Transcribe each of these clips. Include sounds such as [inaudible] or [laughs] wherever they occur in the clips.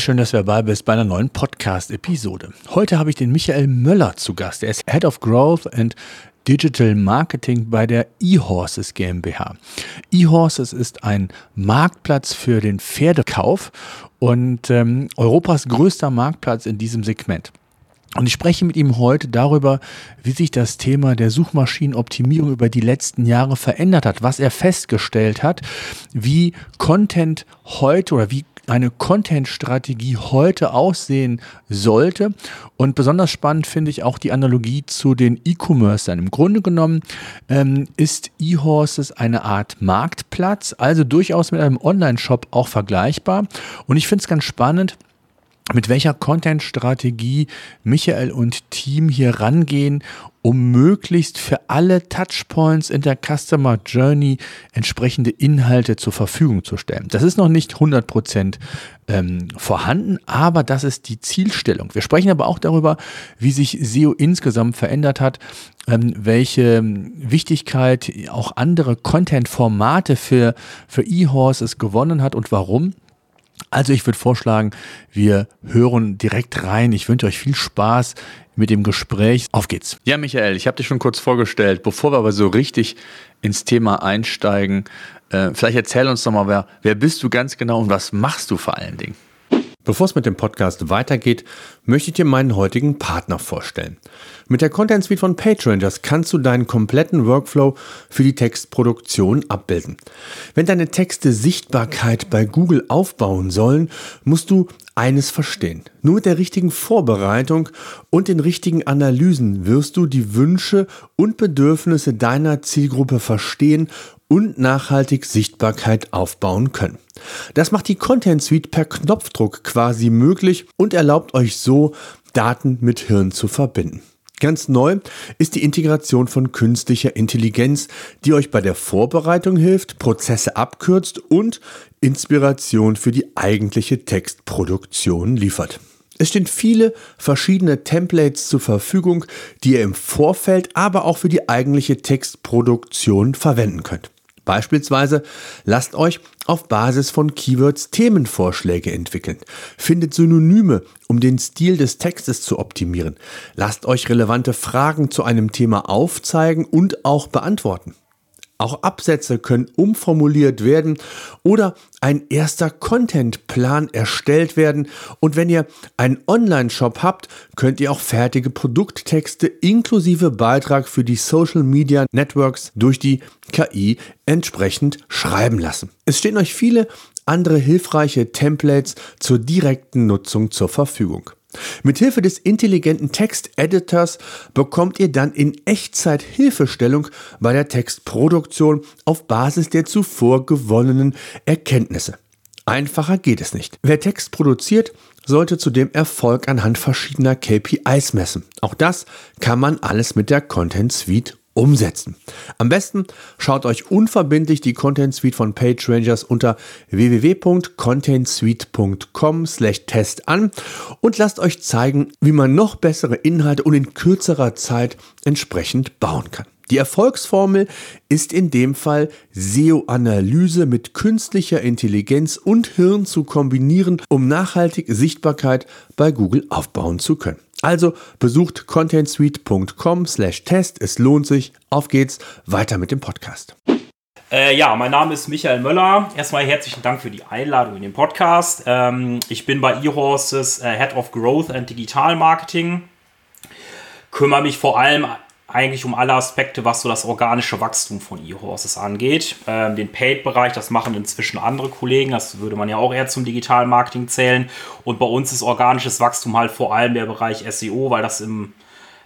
Schön, dass du dabei bist bei einer neuen Podcast-Episode. Heute habe ich den Michael Möller zu Gast. Er ist Head of Growth and Digital Marketing bei der eHorses GmbH. eHorses ist ein Marktplatz für den Pferdekauf und ähm, Europas größter Marktplatz in diesem Segment. Und ich spreche mit ihm heute darüber, wie sich das Thema der Suchmaschinenoptimierung über die letzten Jahre verändert hat, was er festgestellt hat, wie Content heute oder wie eine Content-Strategie heute aussehen sollte. Und besonders spannend finde ich auch die Analogie zu den E-Commercern. Im Grunde genommen ähm, ist eHorses eine Art Marktplatz, also durchaus mit einem Online-Shop auch vergleichbar. Und ich finde es ganz spannend, mit welcher Content-Strategie Michael und Team hier rangehen, um möglichst für alle Touchpoints in der Customer Journey entsprechende Inhalte zur Verfügung zu stellen. Das ist noch nicht 100% ähm, vorhanden, aber das ist die Zielstellung. Wir sprechen aber auch darüber, wie sich SEO insgesamt verändert hat, ähm, welche Wichtigkeit auch andere Content-Formate für, für eHorses gewonnen hat und warum. Also ich würde vorschlagen, wir hören direkt rein. Ich wünsche euch viel Spaß mit dem Gespräch. Auf geht's. Ja, Michael, ich habe dich schon kurz vorgestellt. Bevor wir aber so richtig ins Thema einsteigen, äh, vielleicht erzähl uns doch mal, wer, wer bist du ganz genau und was machst du vor allen Dingen? Bevor es mit dem Podcast weitergeht, möchte ich dir meinen heutigen Partner vorstellen. Mit der Content Suite von PageRangers kannst du deinen kompletten Workflow für die Textproduktion abbilden. Wenn deine Texte Sichtbarkeit bei Google aufbauen sollen, musst du eines verstehen. Nur mit der richtigen Vorbereitung und den richtigen Analysen wirst du die Wünsche und Bedürfnisse deiner Zielgruppe verstehen und nachhaltig Sichtbarkeit aufbauen können. Das macht die Content Suite per Knopfdruck quasi möglich und erlaubt euch so, Daten mit Hirn zu verbinden. Ganz neu ist die Integration von künstlicher Intelligenz, die euch bei der Vorbereitung hilft, Prozesse abkürzt und Inspiration für die eigentliche Textproduktion liefert. Es stehen viele verschiedene Templates zur Verfügung, die ihr im Vorfeld, aber auch für die eigentliche Textproduktion verwenden könnt. Beispielsweise lasst euch auf Basis von Keywords Themenvorschläge entwickeln. Findet Synonyme, um den Stil des Textes zu optimieren. Lasst euch relevante Fragen zu einem Thema aufzeigen und auch beantworten. Auch Absätze können umformuliert werden oder ein erster Contentplan erstellt werden. Und wenn ihr einen Online-Shop habt, könnt ihr auch fertige Produkttexte inklusive Beitrag für die Social Media Networks durch die KI entsprechend schreiben lassen. Es stehen euch viele andere hilfreiche Templates zur direkten Nutzung zur Verfügung. Mithilfe des intelligenten Texteditors bekommt ihr dann in Echtzeit Hilfestellung bei der Textproduktion auf Basis der zuvor gewonnenen Erkenntnisse. Einfacher geht es nicht. Wer Text produziert, sollte zudem Erfolg anhand verschiedener KPIs messen. Auch das kann man alles mit der Content Suite umsetzen. Am besten schaut euch unverbindlich die Content Suite von PageRangers unter www.contentsuite.com/test an und lasst euch zeigen, wie man noch bessere Inhalte und in kürzerer Zeit entsprechend bauen kann. Die Erfolgsformel ist in dem Fall SEO-Analyse mit künstlicher Intelligenz und Hirn zu kombinieren, um nachhaltig Sichtbarkeit bei Google aufbauen zu können. Also besucht contentsuite.com/test. Es lohnt sich. Auf geht's. Weiter mit dem Podcast. Äh, ja, mein Name ist Michael Möller. Erstmal herzlichen Dank für die Einladung in den Podcast. Ähm, ich bin bei eHorses äh, Head of Growth and Digital Marketing. Kümmere mich vor allem eigentlich um alle Aspekte, was so das organische Wachstum von eHorses angeht. Ähm, den Paid-Bereich, das machen inzwischen andere Kollegen, das würde man ja auch eher zum digitalen Marketing zählen. Und bei uns ist organisches Wachstum halt vor allem der Bereich SEO, weil das im,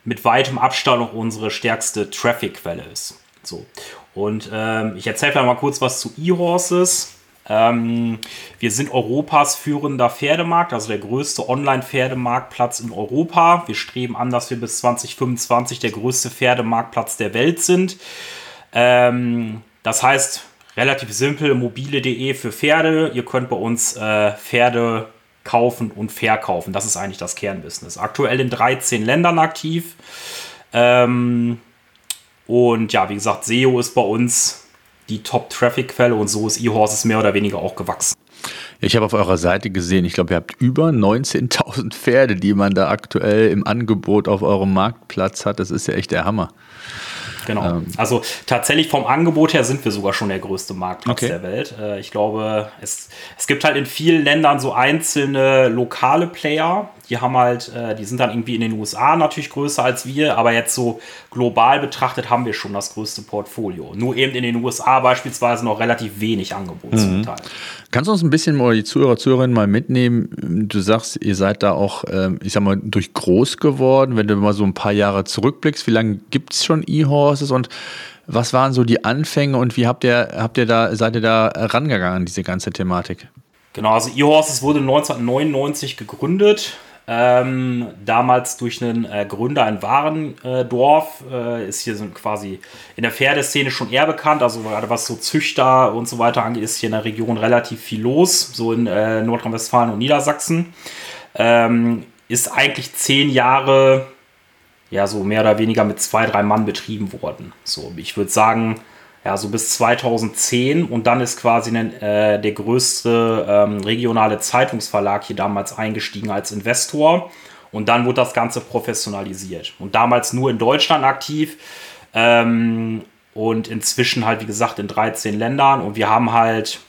mit weitem Abstand auch unsere stärkste Traffic-Quelle ist. So. Und ähm, ich erzähle mal kurz was zu eHorses. Ähm, wir sind Europas führender Pferdemarkt, also der größte Online-Pferdemarktplatz in Europa. Wir streben an, dass wir bis 2025 der größte Pferdemarktplatz der Welt sind. Ähm, das heißt, relativ simpel, mobile.de für Pferde. Ihr könnt bei uns äh, Pferde kaufen und verkaufen. Das ist eigentlich das Kernbusiness. Aktuell in 13 Ländern aktiv. Ähm, und ja, wie gesagt, SEO ist bei uns die Top-Traffic-Quelle und so ist eHorses mehr oder weniger auch gewachsen. Ich habe auf eurer Seite gesehen, ich glaube, ihr habt über 19.000 Pferde, die man da aktuell im Angebot auf eurem Marktplatz hat. Das ist ja echt der Hammer. Genau. Ähm. Also tatsächlich vom Angebot her sind wir sogar schon der größte Marktplatz okay. der Welt. Äh, ich glaube, es, es gibt halt in vielen Ländern so einzelne lokale Player, die haben halt, äh, die sind dann irgendwie in den USA natürlich größer als wir, aber jetzt so global betrachtet haben wir schon das größte Portfolio. Nur eben in den USA beispielsweise noch relativ wenig Angebot mhm. zum Teil. Kannst du uns ein bisschen mal die Zuhörer, Zuhörerinnen mal mitnehmen? Du sagst, ihr seid da auch, ähm, ich sag mal, durch groß geworden. Wenn du mal so ein paar Jahre zurückblickst, wie lange gibt es schon E-Horses und was waren so die Anfänge und wie habt ihr, habt ihr da, seid ihr da rangegangen an diese ganze Thematik? Genau, also E-Horses wurde 1999 gegründet. Ähm, damals durch einen äh, Gründer in Warendorf äh, ist hier so quasi in der Pferdeszene schon eher bekannt. Also gerade was so Züchter und so weiter angeht, ist hier in der Region relativ viel los, so in äh, Nordrhein-Westfalen und Niedersachsen. Ähm, ist eigentlich zehn Jahre, ja, so mehr oder weniger mit zwei, drei Mann betrieben worden. So, ich würde sagen, ja, so bis 2010 und dann ist quasi ein, äh, der größte ähm, regionale Zeitungsverlag hier damals eingestiegen als Investor und dann wurde das Ganze professionalisiert und damals nur in Deutschland aktiv ähm, und inzwischen halt wie gesagt in 13 Ländern und wir haben halt,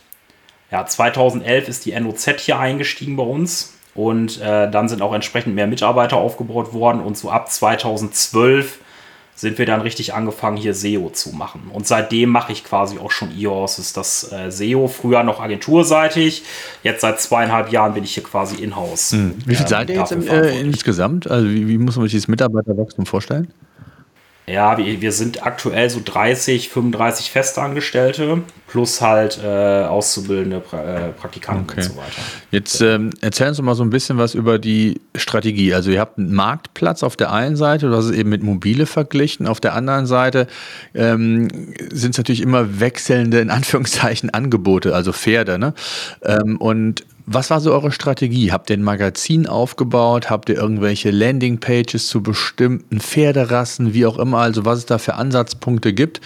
ja, 2011 ist die NOZ hier eingestiegen bei uns und äh, dann sind auch entsprechend mehr Mitarbeiter aufgebaut worden und so ab 2012 sind wir dann richtig angefangen, hier SEO zu machen. Und seitdem mache ich quasi auch schon EOS, ist das äh, SEO, früher noch agenturseitig. Jetzt seit zweieinhalb Jahren bin ich hier quasi in-house. Hm. Wie viel ähm, seid ihr jetzt im, äh, insgesamt? Also wie, wie muss man sich das Mitarbeiterwachstum vorstellen? Ja, wir, wir sind aktuell so 30, 35 Festangestellte plus halt äh, auszubildende pra äh, Praktikanten okay. und so weiter. Jetzt ähm, erzählen Sie mal so ein bisschen was über die Strategie. Also ihr habt einen Marktplatz auf der einen Seite, du hast es eben mit Mobile verglichen. Auf der anderen Seite ähm, sind es natürlich immer wechselnde, in Anführungszeichen, Angebote, also Pferde. Ne? Ähm, und was war so eure Strategie? Habt ihr ein Magazin aufgebaut? Habt ihr irgendwelche Landingpages zu bestimmten Pferderassen, wie auch immer, also was es da für Ansatzpunkte gibt?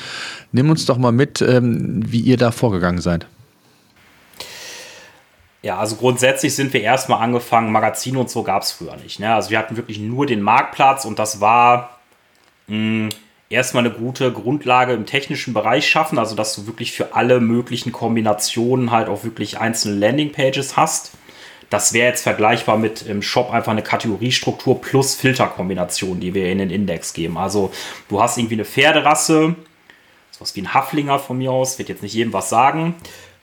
Nimm uns doch mal mit, ähm, wie ihr da vorgegangen seid. Ja, also grundsätzlich sind wir erstmal angefangen, Magazine und so gab es früher nicht. Ne? Also wir hatten wirklich nur den Marktplatz und das war mh, hm, erstmal eine gute Grundlage im technischen Bereich schaffen, also dass du wirklich für alle möglichen Kombinationen halt auch wirklich einzelne Landingpages hast. Das wäre jetzt vergleichbar mit im Shop einfach eine Kategoriestruktur plus Filterkombination, die wir in den Index geben. Also du hast irgendwie eine Pferderasse, sowas wie ein Haflinger von mir aus, wird jetzt nicht jedem was sagen.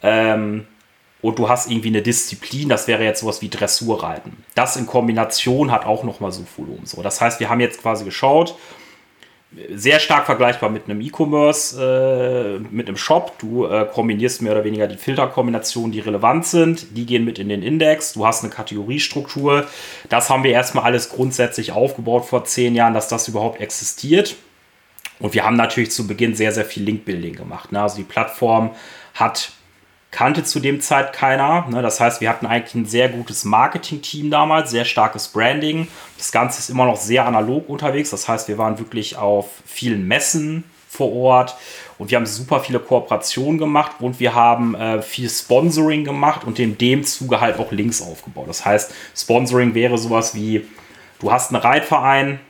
Ähm, und du hast irgendwie eine Disziplin, das wäre jetzt sowas wie Dressurreiten. Das in Kombination hat auch nochmal so Volumen. So, das heißt, wir haben jetzt quasi geschaut, sehr stark vergleichbar mit einem E-Commerce, äh, mit einem Shop. Du äh, kombinierst mehr oder weniger die Filterkombinationen, die relevant sind. Die gehen mit in den Index. Du hast eine Kategoriestruktur. Das haben wir erstmal alles grundsätzlich aufgebaut vor zehn Jahren, dass das überhaupt existiert. Und wir haben natürlich zu Beginn sehr, sehr viel Link-Building gemacht. Ne? Also die Plattform hat kannte zu dem Zeit keiner. Ne? Das heißt, wir hatten eigentlich ein sehr gutes Marketing-Team damals, sehr starkes Branding. Das Ganze ist immer noch sehr analog unterwegs. Das heißt, wir waren wirklich auf vielen Messen vor Ort und wir haben super viele Kooperationen gemacht und wir haben äh, viel Sponsoring gemacht und in dem Zuge halt auch Links aufgebaut. Das heißt, Sponsoring wäre sowas wie, du hast einen Reitverein,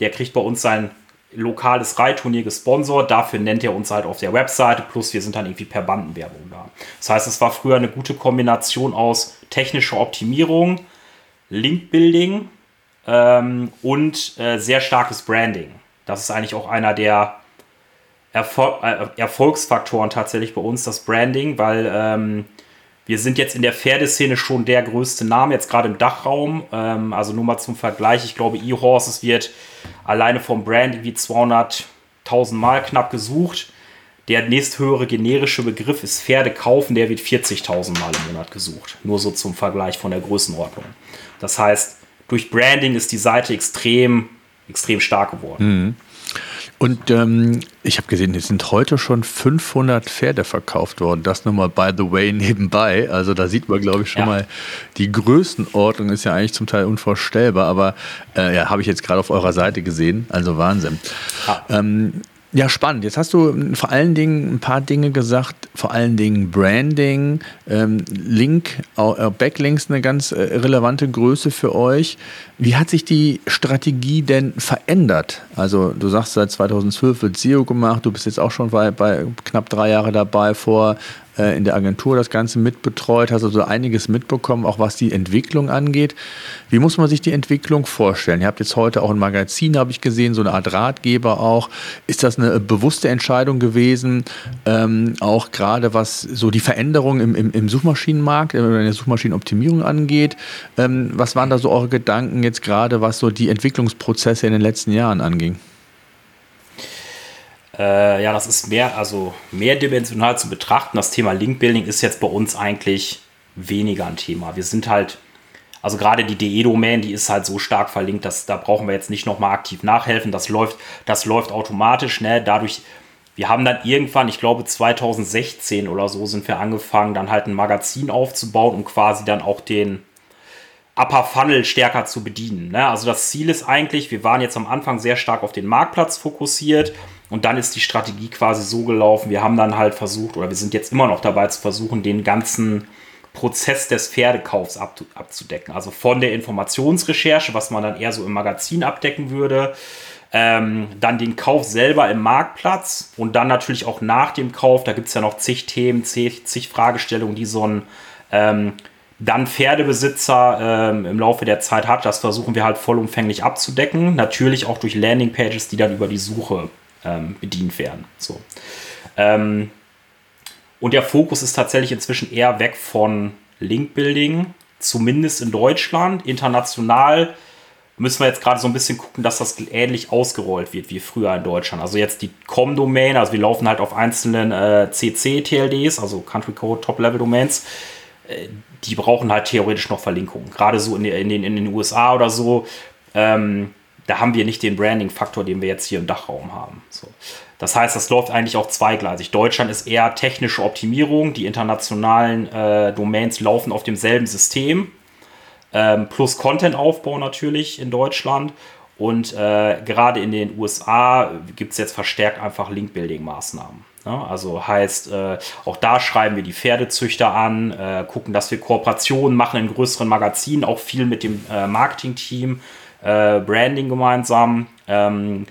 der kriegt bei uns sein lokales Reitturnier gesponsert. Dafür nennt er uns halt auf der Webseite. Plus wir sind dann irgendwie per Bandenwerbung da. Das heißt, es war früher eine gute Kombination aus technischer Optimierung, Link-Building ähm, und äh, sehr starkes Branding. Das ist eigentlich auch einer der Erfol äh, Erfolgsfaktoren tatsächlich bei uns, das Branding, weil ähm, wir sind jetzt in der Pferdeszene schon der größte Name, jetzt gerade im Dachraum. Ähm, also nur mal zum Vergleich, ich glaube, E-Horses wird alleine vom Brand irgendwie 200.000 Mal knapp gesucht. Der nächsthöhere generische Begriff ist Pferde kaufen, der wird 40.000 Mal im Monat gesucht. Nur so zum Vergleich von der Größenordnung. Das heißt, durch Branding ist die Seite extrem, extrem stark geworden. Mhm. Und ähm, ich habe gesehen, es sind heute schon 500 Pferde verkauft worden. Das nur mal by the way nebenbei. Also da sieht man, glaube ich, schon ja. mal, die Größenordnung ist ja eigentlich zum Teil unvorstellbar. Aber äh, ja, habe ich jetzt gerade auf eurer Seite gesehen. Also Wahnsinn. Ja. Ähm, ja, spannend. Jetzt hast du ähm, vor allen Dingen ein paar Dinge gesagt, vor allen Dingen Branding, ähm, Link, äh, Backlinks eine ganz äh, relevante Größe für euch. Wie hat sich die Strategie denn verändert? Also du sagst, seit 2012 wird SEO gemacht, du bist jetzt auch schon bei, bei knapp drei Jahre dabei. Vor äh, in der Agentur das Ganze mitbetreut, hast also einiges mitbekommen, auch was die Entwicklung angeht. Wie muss man sich die Entwicklung vorstellen? Ihr habt jetzt heute auch ein Magazin, habe ich gesehen, so eine Art Ratgeber auch. Ist das eine bewusste Entscheidung gewesen, ähm, auch gerade was so die Veränderung im, im, im Suchmaschinenmarkt in der Suchmaschinenoptimierung angeht? Ähm, was waren da so eure Gedanken jetzt gerade, was so die Entwicklungsprozesse in den letzten Jahren anging? Äh, ja, das ist mehr, also mehrdimensional zu betrachten. Das Thema Link-Building ist jetzt bei uns eigentlich weniger ein Thema. Wir sind halt, also gerade die DE-Domain, die ist halt so stark verlinkt, dass da brauchen wir jetzt nicht nochmal aktiv nachhelfen. Das läuft, das läuft automatisch, ne? Dadurch, wir haben dann irgendwann, ich glaube 2016 oder so, sind wir angefangen, dann halt ein Magazin aufzubauen, um quasi dann auch den Upper Funnel stärker zu bedienen. Ne? Also das Ziel ist eigentlich, wir waren jetzt am Anfang sehr stark auf den Marktplatz fokussiert und dann ist die Strategie quasi so gelaufen. Wir haben dann halt versucht, oder wir sind jetzt immer noch dabei zu versuchen, den ganzen Prozess des Pferdekaufs abzudecken. Also von der Informationsrecherche, was man dann eher so im Magazin abdecken würde, ähm, dann den Kauf selber im Marktplatz und dann natürlich auch nach dem Kauf. Da gibt es ja noch zig Themen, zig, zig Fragestellungen, die so ein ähm, dann Pferdebesitzer ähm, im Laufe der Zeit hat. Das versuchen wir halt vollumfänglich abzudecken. Natürlich auch durch Landingpages, die dann über die Suche ähm, bedient werden. So. Ähm, und der Fokus ist tatsächlich inzwischen eher weg von Link-Building, zumindest in Deutschland. International müssen wir jetzt gerade so ein bisschen gucken, dass das ähnlich ausgerollt wird wie früher in Deutschland. Also jetzt die Com-Domain, also wir laufen halt auf einzelnen äh, CC-TLDs, also Country Code Top-Level-Domains. Äh, die brauchen halt theoretisch noch Verlinkungen. Gerade so in, in, den, in den USA oder so. Ähm, da haben wir nicht den Branding-Faktor, den wir jetzt hier im Dachraum haben. So. Das heißt, das läuft eigentlich auch zweigleisig. Deutschland ist eher technische Optimierung, die internationalen äh, Domains laufen auf demselben System, ähm, plus Content-Aufbau natürlich in Deutschland. Und äh, gerade in den USA gibt es jetzt verstärkt einfach Link-Building-Maßnahmen. Ne? Also heißt, äh, auch da schreiben wir die Pferdezüchter an, äh, gucken, dass wir Kooperationen machen in größeren Magazinen, auch viel mit dem äh, Marketing-Team äh, Branding gemeinsam. Ähm,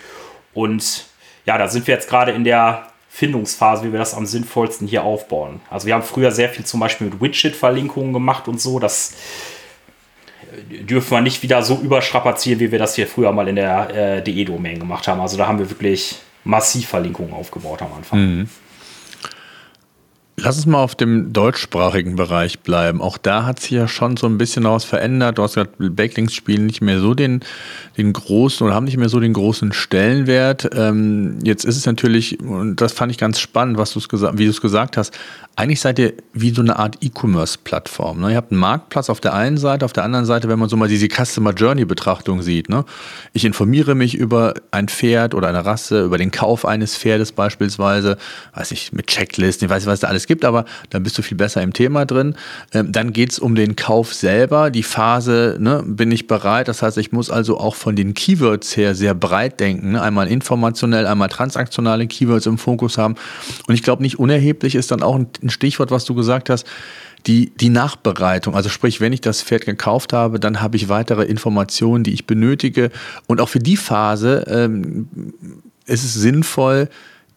und ja, da sind wir jetzt gerade in der Findungsphase, wie wir das am sinnvollsten hier aufbauen. Also wir haben früher sehr viel zum Beispiel mit Widget-Verlinkungen gemacht und so. Das äh, dürfen wir nicht wieder so überstrapazieren, wie wir das hier früher mal in der äh, DE-Domain gemacht haben. Also da haben wir wirklich massiv Verlinkungen aufgebaut am Anfang. Mhm. Lass uns mal auf dem deutschsprachigen Bereich bleiben. Auch da hat sich ja schon so ein bisschen was verändert. Du hast gesagt, Backlinks spielen nicht mehr so den, den großen oder haben nicht mehr so den großen Stellenwert. Ähm, jetzt ist es natürlich, und das fand ich ganz spannend, was gesagt, wie du es gesagt hast, eigentlich seid ihr wie so eine Art E-Commerce-Plattform. Ne? Ihr habt einen Marktplatz auf der einen Seite, auf der anderen Seite, wenn man so mal diese Customer Journey-Betrachtung sieht. Ne? Ich informiere mich über ein Pferd oder eine Rasse, über den Kauf eines Pferdes beispielsweise, weiß ich, mit Checklisten, ich weiß nicht, was da alles gibt, aber dann bist du viel besser im Thema drin. Ähm, dann geht es um den Kauf selber, die Phase, ne? bin ich bereit? Das heißt, ich muss also auch von den Keywords her sehr breit denken. Ne? Einmal informationell, einmal transaktionale Keywords im Fokus haben. Und ich glaube, nicht unerheblich ist dann auch ein ein Stichwort, was du gesagt hast, die, die Nachbereitung. Also sprich, wenn ich das Pferd gekauft habe, dann habe ich weitere Informationen, die ich benötige. Und auch für die Phase ähm, ist es sinnvoll,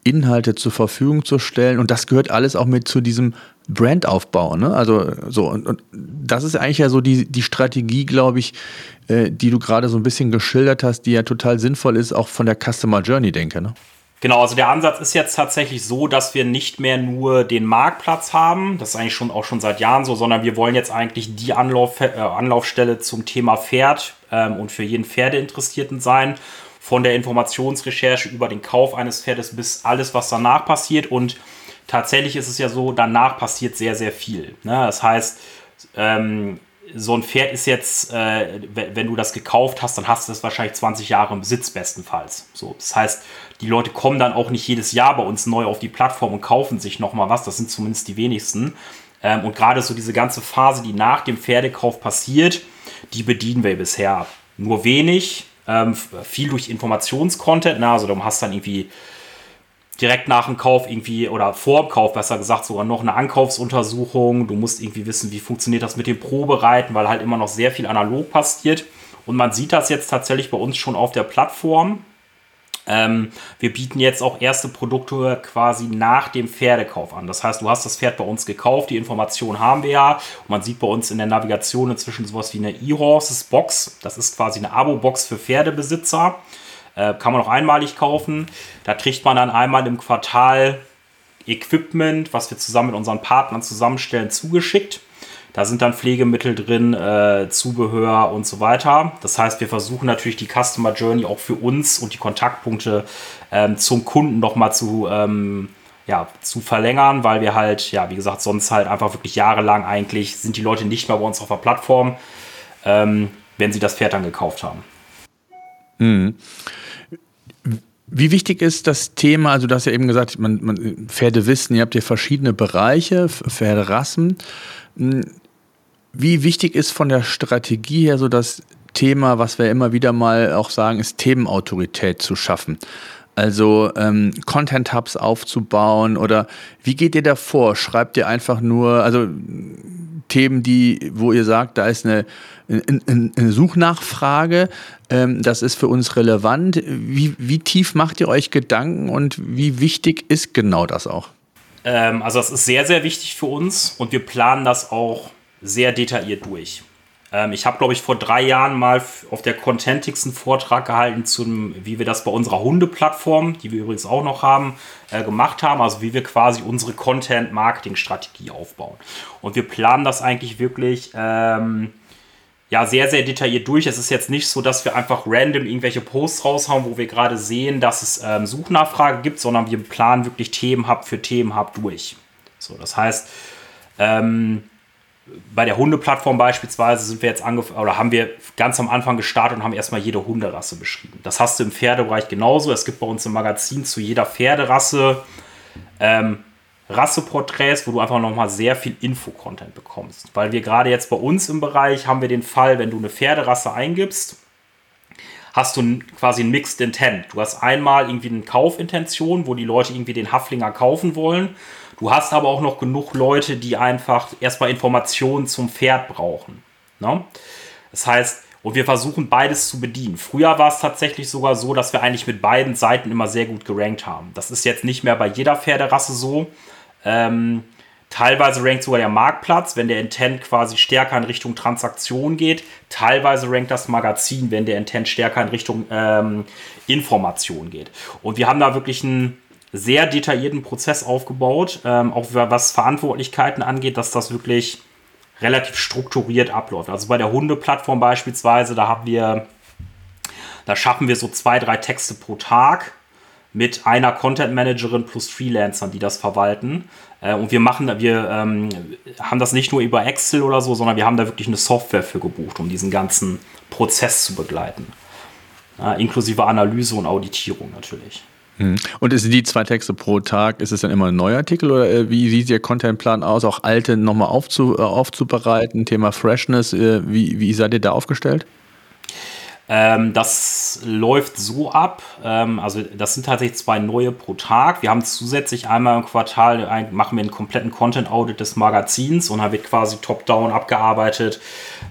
Inhalte zur Verfügung zu stellen. Und das gehört alles auch mit zu diesem Brandaufbau. Ne? Also so, und, und das ist eigentlich ja so die, die Strategie, glaube ich, äh, die du gerade so ein bisschen geschildert hast, die ja total sinnvoll ist, auch von der Customer Journey, denke. Ne? Genau, also der Ansatz ist jetzt tatsächlich so, dass wir nicht mehr nur den Marktplatz haben, das ist eigentlich schon auch schon seit Jahren so, sondern wir wollen jetzt eigentlich die Anlauf, äh, Anlaufstelle zum Thema Pferd ähm, und für jeden Pferdeinteressierten sein. Von der Informationsrecherche über den Kauf eines Pferdes bis alles, was danach passiert. Und tatsächlich ist es ja so, danach passiert sehr, sehr viel. Ne? Das heißt, ähm, so ein Pferd ist jetzt, äh, wenn du das gekauft hast, dann hast du das wahrscheinlich 20 Jahre im Besitz bestenfalls. So, das heißt, die Leute kommen dann auch nicht jedes Jahr bei uns neu auf die Plattform und kaufen sich nochmal was. Das sind zumindest die wenigsten. Ähm, und gerade so diese ganze Phase, die nach dem Pferdekauf passiert, die bedienen wir bisher nur wenig. Ähm, viel durch Informationscontent. Ne? Also du hast dann irgendwie direkt nach dem Kauf irgendwie oder vor dem Kauf besser gesagt sogar noch eine Ankaufsuntersuchung. Du musst irgendwie wissen, wie funktioniert das mit dem Probereiten, weil halt immer noch sehr viel analog passiert. Und man sieht das jetzt tatsächlich bei uns schon auf der Plattform. Ähm, wir bieten jetzt auch erste Produkte quasi nach dem Pferdekauf an. Das heißt, du hast das Pferd bei uns gekauft, die Informationen haben wir ja. Und man sieht bei uns in der Navigation inzwischen sowas wie eine E-Horses Box. Das ist quasi eine Abo-Box für Pferdebesitzer. Äh, kann man auch einmalig kaufen. Da kriegt man dann einmal im Quartal Equipment, was wir zusammen mit unseren Partnern zusammenstellen, zugeschickt. Da sind dann Pflegemittel drin, äh, Zubehör und so weiter. Das heißt, wir versuchen natürlich die Customer Journey auch für uns und die Kontaktpunkte ähm, zum Kunden nochmal zu, ähm, ja, zu verlängern, weil wir halt, ja, wie gesagt, sonst halt einfach wirklich jahrelang eigentlich sind die Leute nicht mehr bei uns auf der Plattform, ähm, wenn sie das Pferd dann gekauft haben. Mhm. Wie wichtig ist das Thema, also du hast ja eben gesagt, man, man, Pferde wissen, ihr habt hier verschiedene Bereiche, Pferderassen. Wie wichtig ist von der Strategie her so das Thema, was wir immer wieder mal auch sagen, ist Themenautorität zu schaffen? Also ähm, Content Hubs aufzubauen oder wie geht ihr da vor? Schreibt ihr einfach nur, also Themen, die, wo ihr sagt, da ist eine, eine, eine Suchnachfrage, ähm, das ist für uns relevant. Wie, wie tief macht ihr euch Gedanken und wie wichtig ist genau das auch? Ähm, also das ist sehr, sehr wichtig für uns und wir planen das auch sehr detailliert durch. Ähm, ich habe, glaube ich, vor drei Jahren mal auf der Contentix einen Vortrag gehalten, zum, wie wir das bei unserer Hundeplattform, die wir übrigens auch noch haben, äh, gemacht haben. Also wie wir quasi unsere Content-Marketing-Strategie aufbauen. Und wir planen das eigentlich wirklich ähm, ja, sehr, sehr detailliert durch. Es ist jetzt nicht so, dass wir einfach random irgendwelche Posts raushauen, wo wir gerade sehen, dass es ähm, Suchnachfrage gibt, sondern wir planen wirklich Themenhub für Themenhub durch. So, das heißt, ähm, bei der Hundeplattform beispielsweise sind wir jetzt angefangen oder haben wir ganz am Anfang gestartet und haben erstmal jede Hunderasse beschrieben. Das hast du im Pferdebereich genauso. Es gibt bei uns im Magazin zu jeder Pferderasse ähm, Rasseporträts, wo du einfach nochmal sehr viel Info-Content bekommst. Weil wir gerade jetzt bei uns im Bereich haben wir den Fall, wenn du eine Pferderasse eingibst, hast du quasi ein Mixed Intent. Du hast einmal irgendwie eine Kaufintention, wo die Leute irgendwie den Haflinger kaufen wollen. Du hast aber auch noch genug Leute, die einfach erstmal Informationen zum Pferd brauchen. Ne? Das heißt, und wir versuchen beides zu bedienen. Früher war es tatsächlich sogar so, dass wir eigentlich mit beiden Seiten immer sehr gut gerankt haben. Das ist jetzt nicht mehr bei jeder Pferderasse so. Ähm, teilweise rankt sogar der Marktplatz, wenn der Intent quasi stärker in Richtung Transaktion geht. Teilweise rankt das Magazin, wenn der Intent stärker in Richtung ähm, Information geht. Und wir haben da wirklich einen sehr detaillierten Prozess aufgebaut, ähm, auch was Verantwortlichkeiten angeht, dass das wirklich relativ strukturiert abläuft. Also bei der Hundeplattform beispielsweise, da haben wir, da schaffen wir so zwei, drei Texte pro Tag mit einer Content Managerin plus Freelancern, die das verwalten. Äh, und wir machen, wir ähm, haben das nicht nur über Excel oder so, sondern wir haben da wirklich eine Software für gebucht, um diesen ganzen Prozess zu begleiten. Äh, inklusive Analyse und Auditierung natürlich. Hm. Und sind die zwei Texte pro Tag, ist es dann immer ein neuer Artikel oder äh, wie sieht der Contentplan aus, auch alte nochmal aufzu, äh, aufzubereiten? Thema Freshness, wie, wie seid ihr da aufgestellt? Ähm, das läuft so ab. Ähm, also das sind tatsächlich zwei neue pro Tag. Wir haben zusätzlich einmal im Quartal ein, machen wir einen kompletten Content Audit des Magazins und da wird quasi top-down abgearbeitet.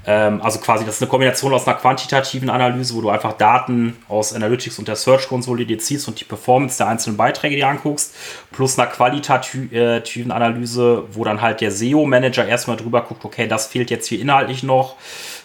Ähm, also quasi das ist eine Kombination aus einer quantitativen Analyse, wo du einfach Daten aus Analytics und der Search Konsole dir ziehst und die Performance der einzelnen Beiträge dir anguckst, plus einer qualitativen Analyse, wo dann halt der SEO Manager erstmal drüber guckt, okay, das fehlt jetzt hier inhaltlich noch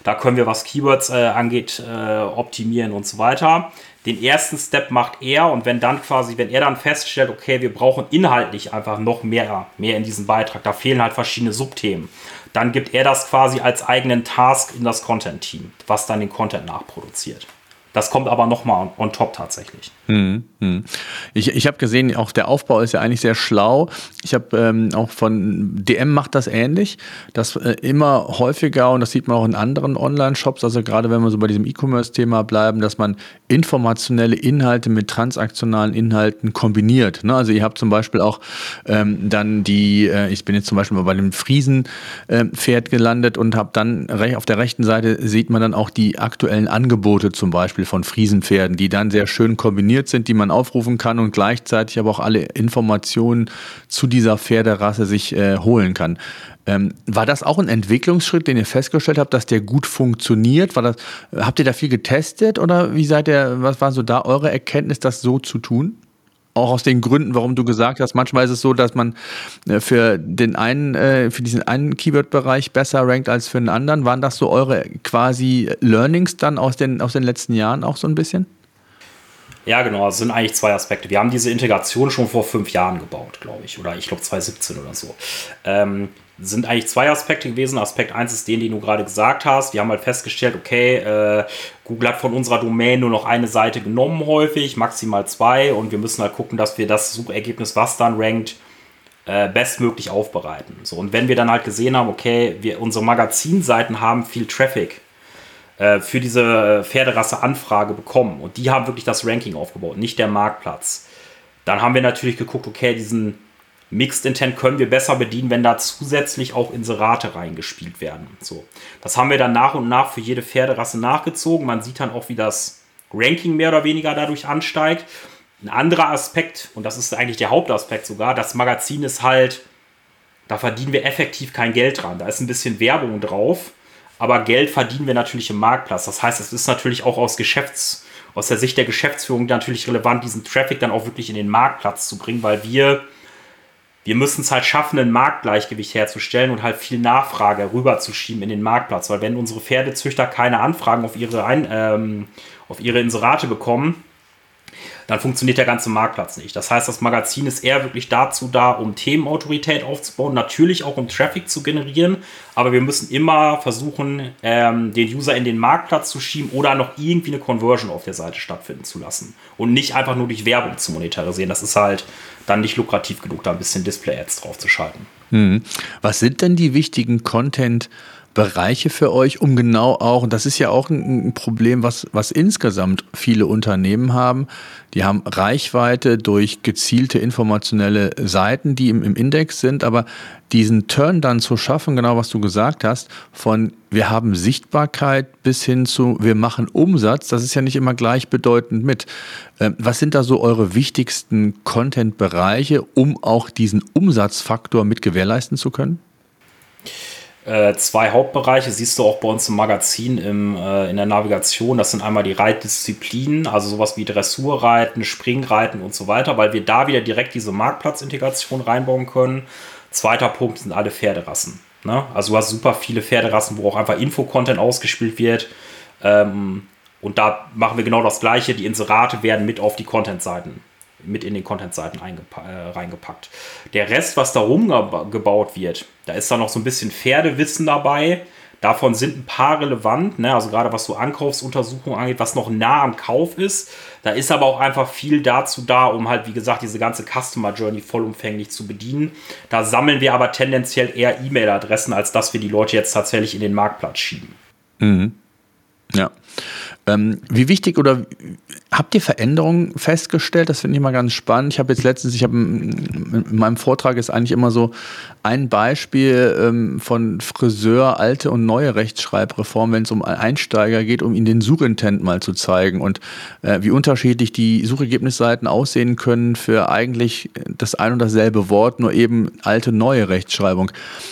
da können wir, was Keywords äh, angeht, äh, optimieren und so weiter. Den ersten Step macht er und wenn dann quasi, wenn er dann feststellt, okay, wir brauchen inhaltlich einfach noch mehr, mehr in diesem Beitrag, da fehlen halt verschiedene Subthemen, dann gibt er das quasi als eigenen Task in das Content-Team, was dann den Content nachproduziert. Das kommt aber nochmal on, on top tatsächlich. Mhm. Ich, ich habe gesehen, auch der Aufbau ist ja eigentlich sehr schlau. Ich habe ähm, auch von DM macht das ähnlich, dass äh, immer häufiger, und das sieht man auch in anderen Online-Shops, also gerade wenn wir so bei diesem E-Commerce-Thema bleiben, dass man informationelle Inhalte mit transaktionalen Inhalten kombiniert. Ne? Also ihr habt zum Beispiel auch ähm, dann die, äh, ich bin jetzt zum Beispiel mal bei dem Friesenpferd äh, gelandet und habe dann auf der rechten Seite sieht man dann auch die aktuellen Angebote zum Beispiel von Friesenpferden, die dann sehr schön kombiniert sind, die man aufrufen kann und gleichzeitig aber auch alle Informationen zu dieser Pferderasse sich äh, holen kann. Ähm, war das auch ein Entwicklungsschritt, den ihr festgestellt habt, dass der gut funktioniert? Das, habt ihr da viel getestet oder wie seid ihr, was war so da eure Erkenntnis, das so zu tun? Auch aus den Gründen, warum du gesagt hast, manchmal ist es so, dass man äh, für den einen, äh, für diesen einen Keyword-Bereich besser rankt als für den anderen. Waren das so eure quasi Learnings dann aus den, aus den letzten Jahren auch so ein bisschen? Ja, genau. Es sind eigentlich zwei Aspekte. Wir haben diese Integration schon vor fünf Jahren gebaut, glaube ich. Oder ich glaube 2017 oder so. Ähm, sind eigentlich zwei Aspekte gewesen. Aspekt 1 ist den, den du gerade gesagt hast. Wir haben halt festgestellt, okay, äh, Google hat von unserer Domain nur noch eine Seite genommen häufig, maximal zwei. Und wir müssen halt gucken, dass wir das Suchergebnis, was dann rankt, äh, bestmöglich aufbereiten. So, und wenn wir dann halt gesehen haben, okay, wir, unsere Magazinseiten haben viel Traffic, für diese Pferderasse-Anfrage bekommen. Und die haben wirklich das Ranking aufgebaut, nicht der Marktplatz. Dann haben wir natürlich geguckt, okay, diesen Mixed Intent können wir besser bedienen, wenn da zusätzlich auch Inserate reingespielt werden. So. Das haben wir dann nach und nach für jede Pferderasse nachgezogen. Man sieht dann auch, wie das Ranking mehr oder weniger dadurch ansteigt. Ein anderer Aspekt, und das ist eigentlich der Hauptaspekt sogar, das Magazin ist halt, da verdienen wir effektiv kein Geld dran. Da ist ein bisschen Werbung drauf aber Geld verdienen wir natürlich im Marktplatz. Das heißt, es ist natürlich auch aus Geschäfts, aus der Sicht der Geschäftsführung natürlich relevant, diesen Traffic dann auch wirklich in den Marktplatz zu bringen, weil wir, wir müssen es halt schaffen, ein Marktgleichgewicht herzustellen und halt viel Nachfrage rüberzuschieben in den Marktplatz. Weil wenn unsere Pferdezüchter keine Anfragen auf ihre, Ein ähm, auf ihre Inserate bekommen, dann funktioniert der ganze Marktplatz nicht. Das heißt, das Magazin ist eher wirklich dazu da, um Themenautorität aufzubauen, natürlich auch um Traffic zu generieren, aber wir müssen immer versuchen, ähm, den User in den Marktplatz zu schieben oder noch irgendwie eine Conversion auf der Seite stattfinden zu lassen und nicht einfach nur durch Werbung zu monetarisieren. Das ist halt dann nicht lukrativ genug, da ein bisschen Display-Ads drauf zu schalten. Hm. Was sind denn die wichtigen Content- Bereiche für euch, um genau auch, und das ist ja auch ein, ein, Problem, was, was insgesamt viele Unternehmen haben, die haben Reichweite durch gezielte informationelle Seiten, die im, im Index sind, aber diesen Turn dann zu schaffen, genau was du gesagt hast, von wir haben Sichtbarkeit bis hin zu wir machen Umsatz, das ist ja nicht immer gleichbedeutend mit. Ähm, was sind da so eure wichtigsten Content-Bereiche, um auch diesen Umsatzfaktor mit gewährleisten zu können? Äh, zwei Hauptbereiche siehst du auch bei uns im Magazin im, äh, in der Navigation. Das sind einmal die Reitdisziplinen, also sowas wie Dressurreiten, Springreiten und so weiter, weil wir da wieder direkt diese Marktplatzintegration reinbauen können. Zweiter Punkt sind alle Pferderassen. Ne? Also du hast super viele Pferderassen, wo auch einfach Infocontent ausgespielt wird. Ähm, und da machen wir genau das Gleiche. Die Inserate werden mit auf die Content-Seiten mit in den Content-Seiten äh, reingepackt. Der Rest, was da rumgebaut wird, da ist da noch so ein bisschen Pferdewissen dabei. Davon sind ein paar relevant, ne? also gerade was so Ankaufsuntersuchungen angeht, was noch nah am Kauf ist. Da ist aber auch einfach viel dazu da, um halt, wie gesagt, diese ganze Customer Journey vollumfänglich zu bedienen. Da sammeln wir aber tendenziell eher E-Mail-Adressen, als dass wir die Leute jetzt tatsächlich in den Marktplatz schieben. Mhm. Ja. Ähm, wie wichtig oder habt ihr Veränderungen festgestellt? Das finde ich mal ganz spannend. Ich habe jetzt letztens, ich habe in meinem Vortrag ist eigentlich immer so ein Beispiel ähm, von Friseur, alte und neue Rechtschreibreform, wenn es um Einsteiger geht, um ihnen den Suchintent mal zu zeigen und äh, wie unterschiedlich die Suchergebnisseiten aussehen können für eigentlich das ein und dasselbe Wort, nur eben alte, neue Rechtschreibung.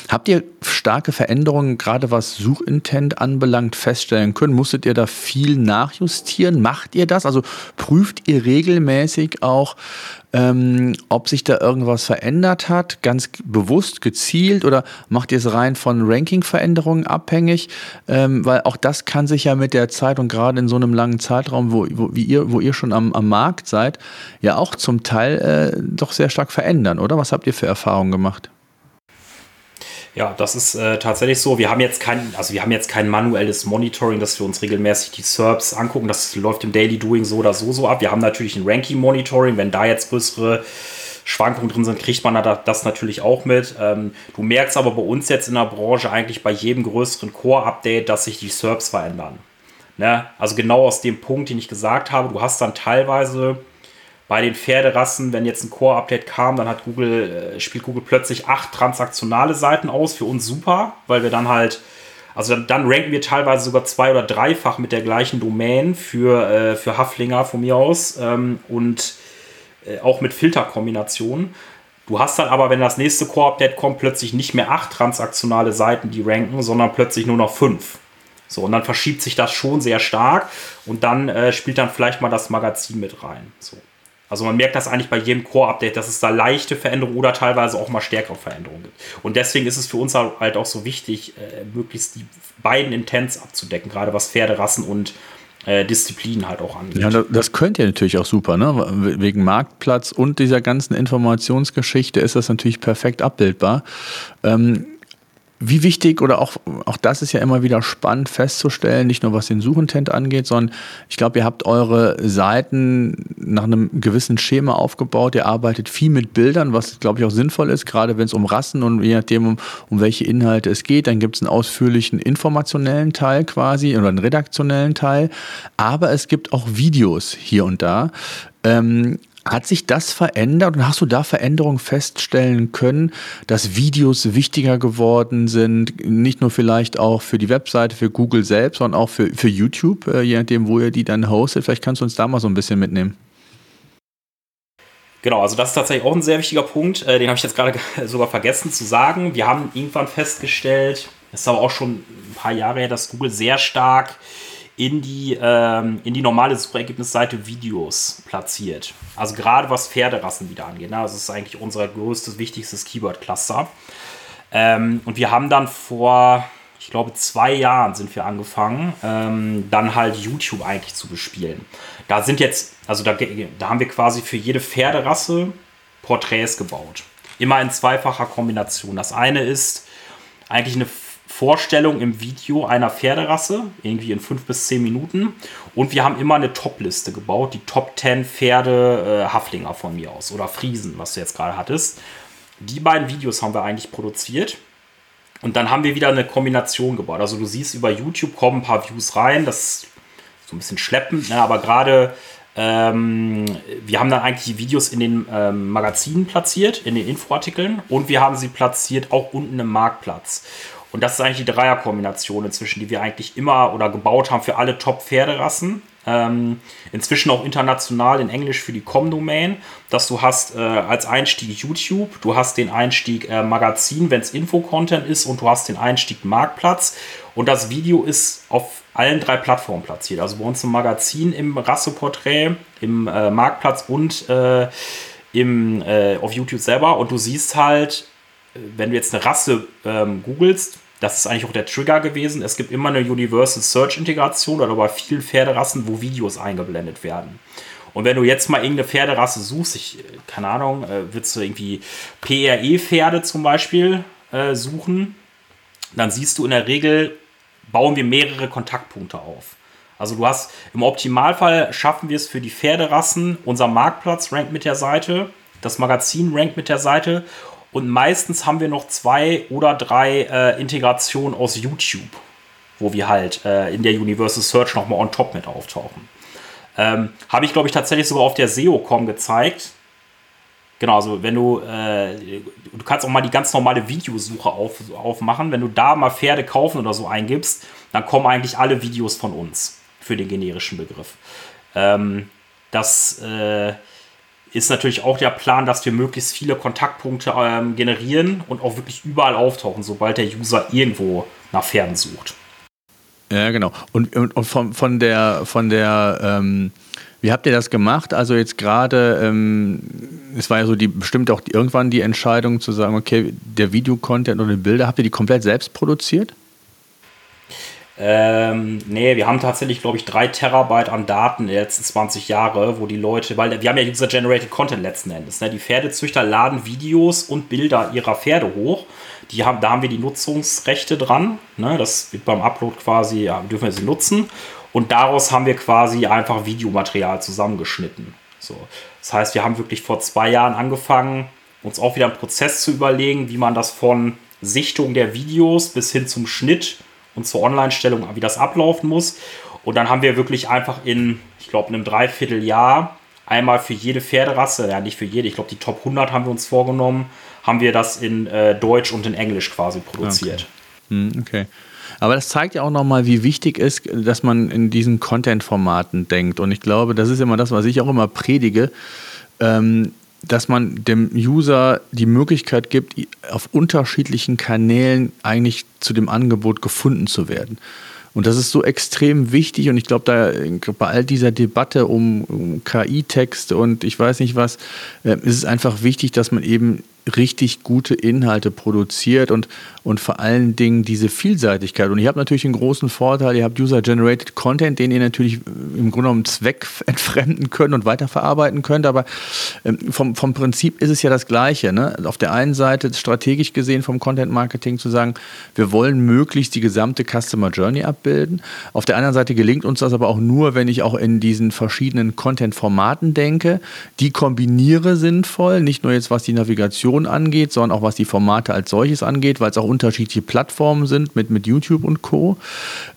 Habt ihr starke Veränderungen, gerade was Suchintent anbelangt, feststellen können? Musstet ihr da viel nachjustieren? Macht ihr das? Also prüft ihr regelmäßig auch, ähm, ob sich da irgendwas verändert hat, ganz bewusst, gezielt oder macht ihr es rein von Ranking-Veränderungen abhängig? Ähm, weil auch das kann sich ja mit der Zeit und gerade in so einem langen Zeitraum, wo, wo, wie ihr, wo ihr schon am, am Markt seid, ja auch zum Teil äh, doch sehr stark verändern, oder? Was habt ihr für Erfahrungen gemacht? Ja, das ist äh, tatsächlich so. Wir haben jetzt kein, also wir haben jetzt kein manuelles Monitoring, dass wir uns regelmäßig die SERPs angucken. Das läuft im Daily Doing so oder so so ab. Wir haben natürlich ein Ranking-Monitoring. Wenn da jetzt größere Schwankungen drin sind, kriegt man das natürlich auch mit. Ähm, du merkst aber bei uns jetzt in der Branche eigentlich bei jedem größeren Core-Update, dass sich die SERPs verändern. Ne? Also genau aus dem Punkt, den ich gesagt habe. Du hast dann teilweise bei den Pferderassen, wenn jetzt ein Core-Update kam, dann hat Google, äh, spielt Google plötzlich acht transaktionale Seiten aus. Für uns super, weil wir dann halt, also dann, dann ranken wir teilweise sogar zwei- oder dreifach mit der gleichen Domain für, äh, für Haflinger von mir aus ähm, und äh, auch mit Filterkombinationen. Du hast dann aber, wenn das nächste Core-Update kommt, plötzlich nicht mehr acht transaktionale Seiten, die ranken, sondern plötzlich nur noch fünf. So, und dann verschiebt sich das schon sehr stark und dann äh, spielt dann vielleicht mal das Magazin mit rein. So. Also man merkt das eigentlich bei jedem Core-Update, dass es da leichte Veränderungen oder teilweise auch mal stärkere Veränderungen gibt. Und deswegen ist es für uns halt auch so wichtig, äh, möglichst die beiden Intents abzudecken, gerade was Pferderassen und äh, Disziplinen halt auch angeht. Ja, das könnt ihr natürlich auch super, ne? Wegen Marktplatz und dieser ganzen Informationsgeschichte ist das natürlich perfekt abbildbar. Ähm, wie wichtig oder auch, auch das ist ja immer wieder spannend festzustellen, nicht nur was den Suchintent angeht, sondern ich glaube, ihr habt eure Seiten nach einem gewissen Schema aufgebaut. Ihr arbeitet viel mit Bildern, was glaube ich auch sinnvoll ist, gerade wenn es um Rassen und je nachdem, um, um welche Inhalte es geht. Dann gibt es einen ausführlichen informationellen Teil quasi oder einen redaktionellen Teil. Aber es gibt auch Videos hier und da. Ähm, hat sich das verändert und hast du da Veränderungen feststellen können, dass Videos wichtiger geworden sind, nicht nur vielleicht auch für die Webseite, für Google selbst, sondern auch für, für YouTube, äh, je nachdem, wo ihr die dann hostet? Vielleicht kannst du uns da mal so ein bisschen mitnehmen. Genau, also das ist tatsächlich auch ein sehr wichtiger Punkt. Äh, den habe ich jetzt gerade [laughs] sogar vergessen zu sagen. Wir haben irgendwann festgestellt, das ist aber auch schon ein paar Jahre her, dass Google sehr stark in die, ähm, in die normale Suchergebnisseite Videos platziert. Also gerade was Pferderassen wieder angeht. Ne? Also das ist eigentlich unser größtes, wichtigstes Keyword-Cluster. Ähm, und wir haben dann vor, ich glaube, zwei Jahren sind wir angefangen, ähm, dann halt YouTube eigentlich zu bespielen. Da sind jetzt, also da, da haben wir quasi für jede Pferderasse Porträts gebaut. Immer in zweifacher Kombination. Das eine ist eigentlich eine Vorstellung im Video einer Pferderasse, irgendwie in fünf bis zehn Minuten. Und wir haben immer eine Top-Liste gebaut, die Top 10 Pferde äh, Haflinger von mir aus oder Friesen, was du jetzt gerade hattest. Die beiden Videos haben wir eigentlich produziert. Und dann haben wir wieder eine Kombination gebaut. Also du siehst, über YouTube kommen ein paar Views rein. Das ist so ein bisschen schleppend, ne? aber gerade ähm, wir haben dann eigentlich die Videos in den ähm, Magazinen platziert, in den Infoartikeln und wir haben sie platziert auch unten im Marktplatz. Und das ist eigentlich die Dreierkombination inzwischen, die wir eigentlich immer oder gebaut haben für alle Top-Pferderassen. Ähm, inzwischen auch international in Englisch für die Com-Domain, dass du hast äh, als Einstieg YouTube, du hast den Einstieg äh, Magazin, wenn es Info-Content ist, und du hast den Einstieg Marktplatz. Und das Video ist auf allen drei Plattformen platziert. Also bei uns im Magazin, im Rasseporträt, im äh, Marktplatz und äh, im, äh, auf YouTube selber. Und du siehst halt, wenn du jetzt eine Rasse ähm, googelst, das ist eigentlich auch der Trigger gewesen. Es gibt immer eine Universal Search Integration oder bei vielen Pferderassen, wo Videos eingeblendet werden. Und wenn du jetzt mal irgendeine Pferderasse suchst, ich, keine Ahnung, äh, willst du irgendwie PRE-Pferde zum Beispiel äh, suchen, dann siehst du in der Regel, bauen wir mehrere Kontaktpunkte auf. Also du hast im Optimalfall schaffen wir es für die Pferderassen, unser Marktplatz rankt mit der Seite, das Magazin rankt mit der Seite und meistens haben wir noch zwei oder drei äh, Integrationen aus YouTube, wo wir halt äh, in der Universal Search nochmal on top mit auftauchen. Ähm, Habe ich, glaube ich, tatsächlich sogar auf der SEO.com gezeigt. Genau, also wenn du, äh, du kannst auch mal die ganz normale Videosuche auf, aufmachen. Wenn du da mal Pferde kaufen oder so eingibst, dann kommen eigentlich alle Videos von uns für den generischen Begriff. Ähm, das äh, ist natürlich auch der Plan, dass wir möglichst viele Kontaktpunkte ähm, generieren und auch wirklich überall auftauchen, sobald der User irgendwo nach Pferden sucht. Ja, genau. Und, und, und von, von der, von der ähm, wie habt ihr das gemacht? Also jetzt gerade, ähm, es war ja so die bestimmt auch die, irgendwann die Entscheidung zu sagen, okay, der Videocontent oder die Bilder, habt ihr die komplett selbst produziert? Ähm, nee, wir haben tatsächlich, glaube ich, drei Terabyte an Daten in den letzten 20 Jahre, wo die Leute, weil wir haben ja User-Generated Content letzten Endes. Ne? Die Pferdezüchter laden Videos und Bilder ihrer Pferde hoch. die haben, da haben wir die Nutzungsrechte dran. Ne? Das wird beim Upload quasi, ja, dürfen wir sie nutzen. Und daraus haben wir quasi einfach Videomaterial zusammengeschnitten. So. Das heißt, wir haben wirklich vor zwei Jahren angefangen, uns auch wieder einen Prozess zu überlegen, wie man das von Sichtung der Videos bis hin zum Schnitt und zur Online-Stellung, wie das ablaufen muss. Und dann haben wir wirklich einfach in, ich glaube, einem Dreivierteljahr einmal für jede Pferderasse, ja nicht für jede, ich glaube, die Top 100 haben wir uns vorgenommen, haben wir das in äh, Deutsch und in Englisch quasi produziert. Okay. Hm, okay. Aber das zeigt ja auch nochmal, wie wichtig ist, dass man in diesen Content-Formaten denkt. Und ich glaube, das ist immer das, was ich auch immer predige. Ähm, dass man dem User die Möglichkeit gibt, auf unterschiedlichen Kanälen eigentlich zu dem Angebot gefunden zu werden. Und das ist so extrem wichtig und ich glaube, da bei all dieser Debatte um, um KI-Text und ich weiß nicht was, äh, ist es einfach wichtig, dass man eben richtig gute Inhalte produziert und, und vor allen Dingen diese Vielseitigkeit. Und ihr habt natürlich einen großen Vorteil, ihr habt User-Generated Content, den ihr natürlich im Grunde genommen Zweck [laughs] entfremden könnt und weiterverarbeiten könnt. Aber ähm, vom, vom Prinzip ist es ja das Gleiche. Ne? Auf der einen Seite strategisch gesehen vom Content Marketing zu sagen, wir wollen möglichst die gesamte Customer Journey abbilden. Auf der anderen Seite gelingt uns das aber auch nur, wenn ich auch in diesen verschiedenen Content-Formaten denke, die kombiniere sinnvoll, nicht nur jetzt was die Navigation Produktion angeht, sondern auch was die Formate als solches angeht, weil es auch unterschiedliche Plattformen sind mit, mit YouTube und Co.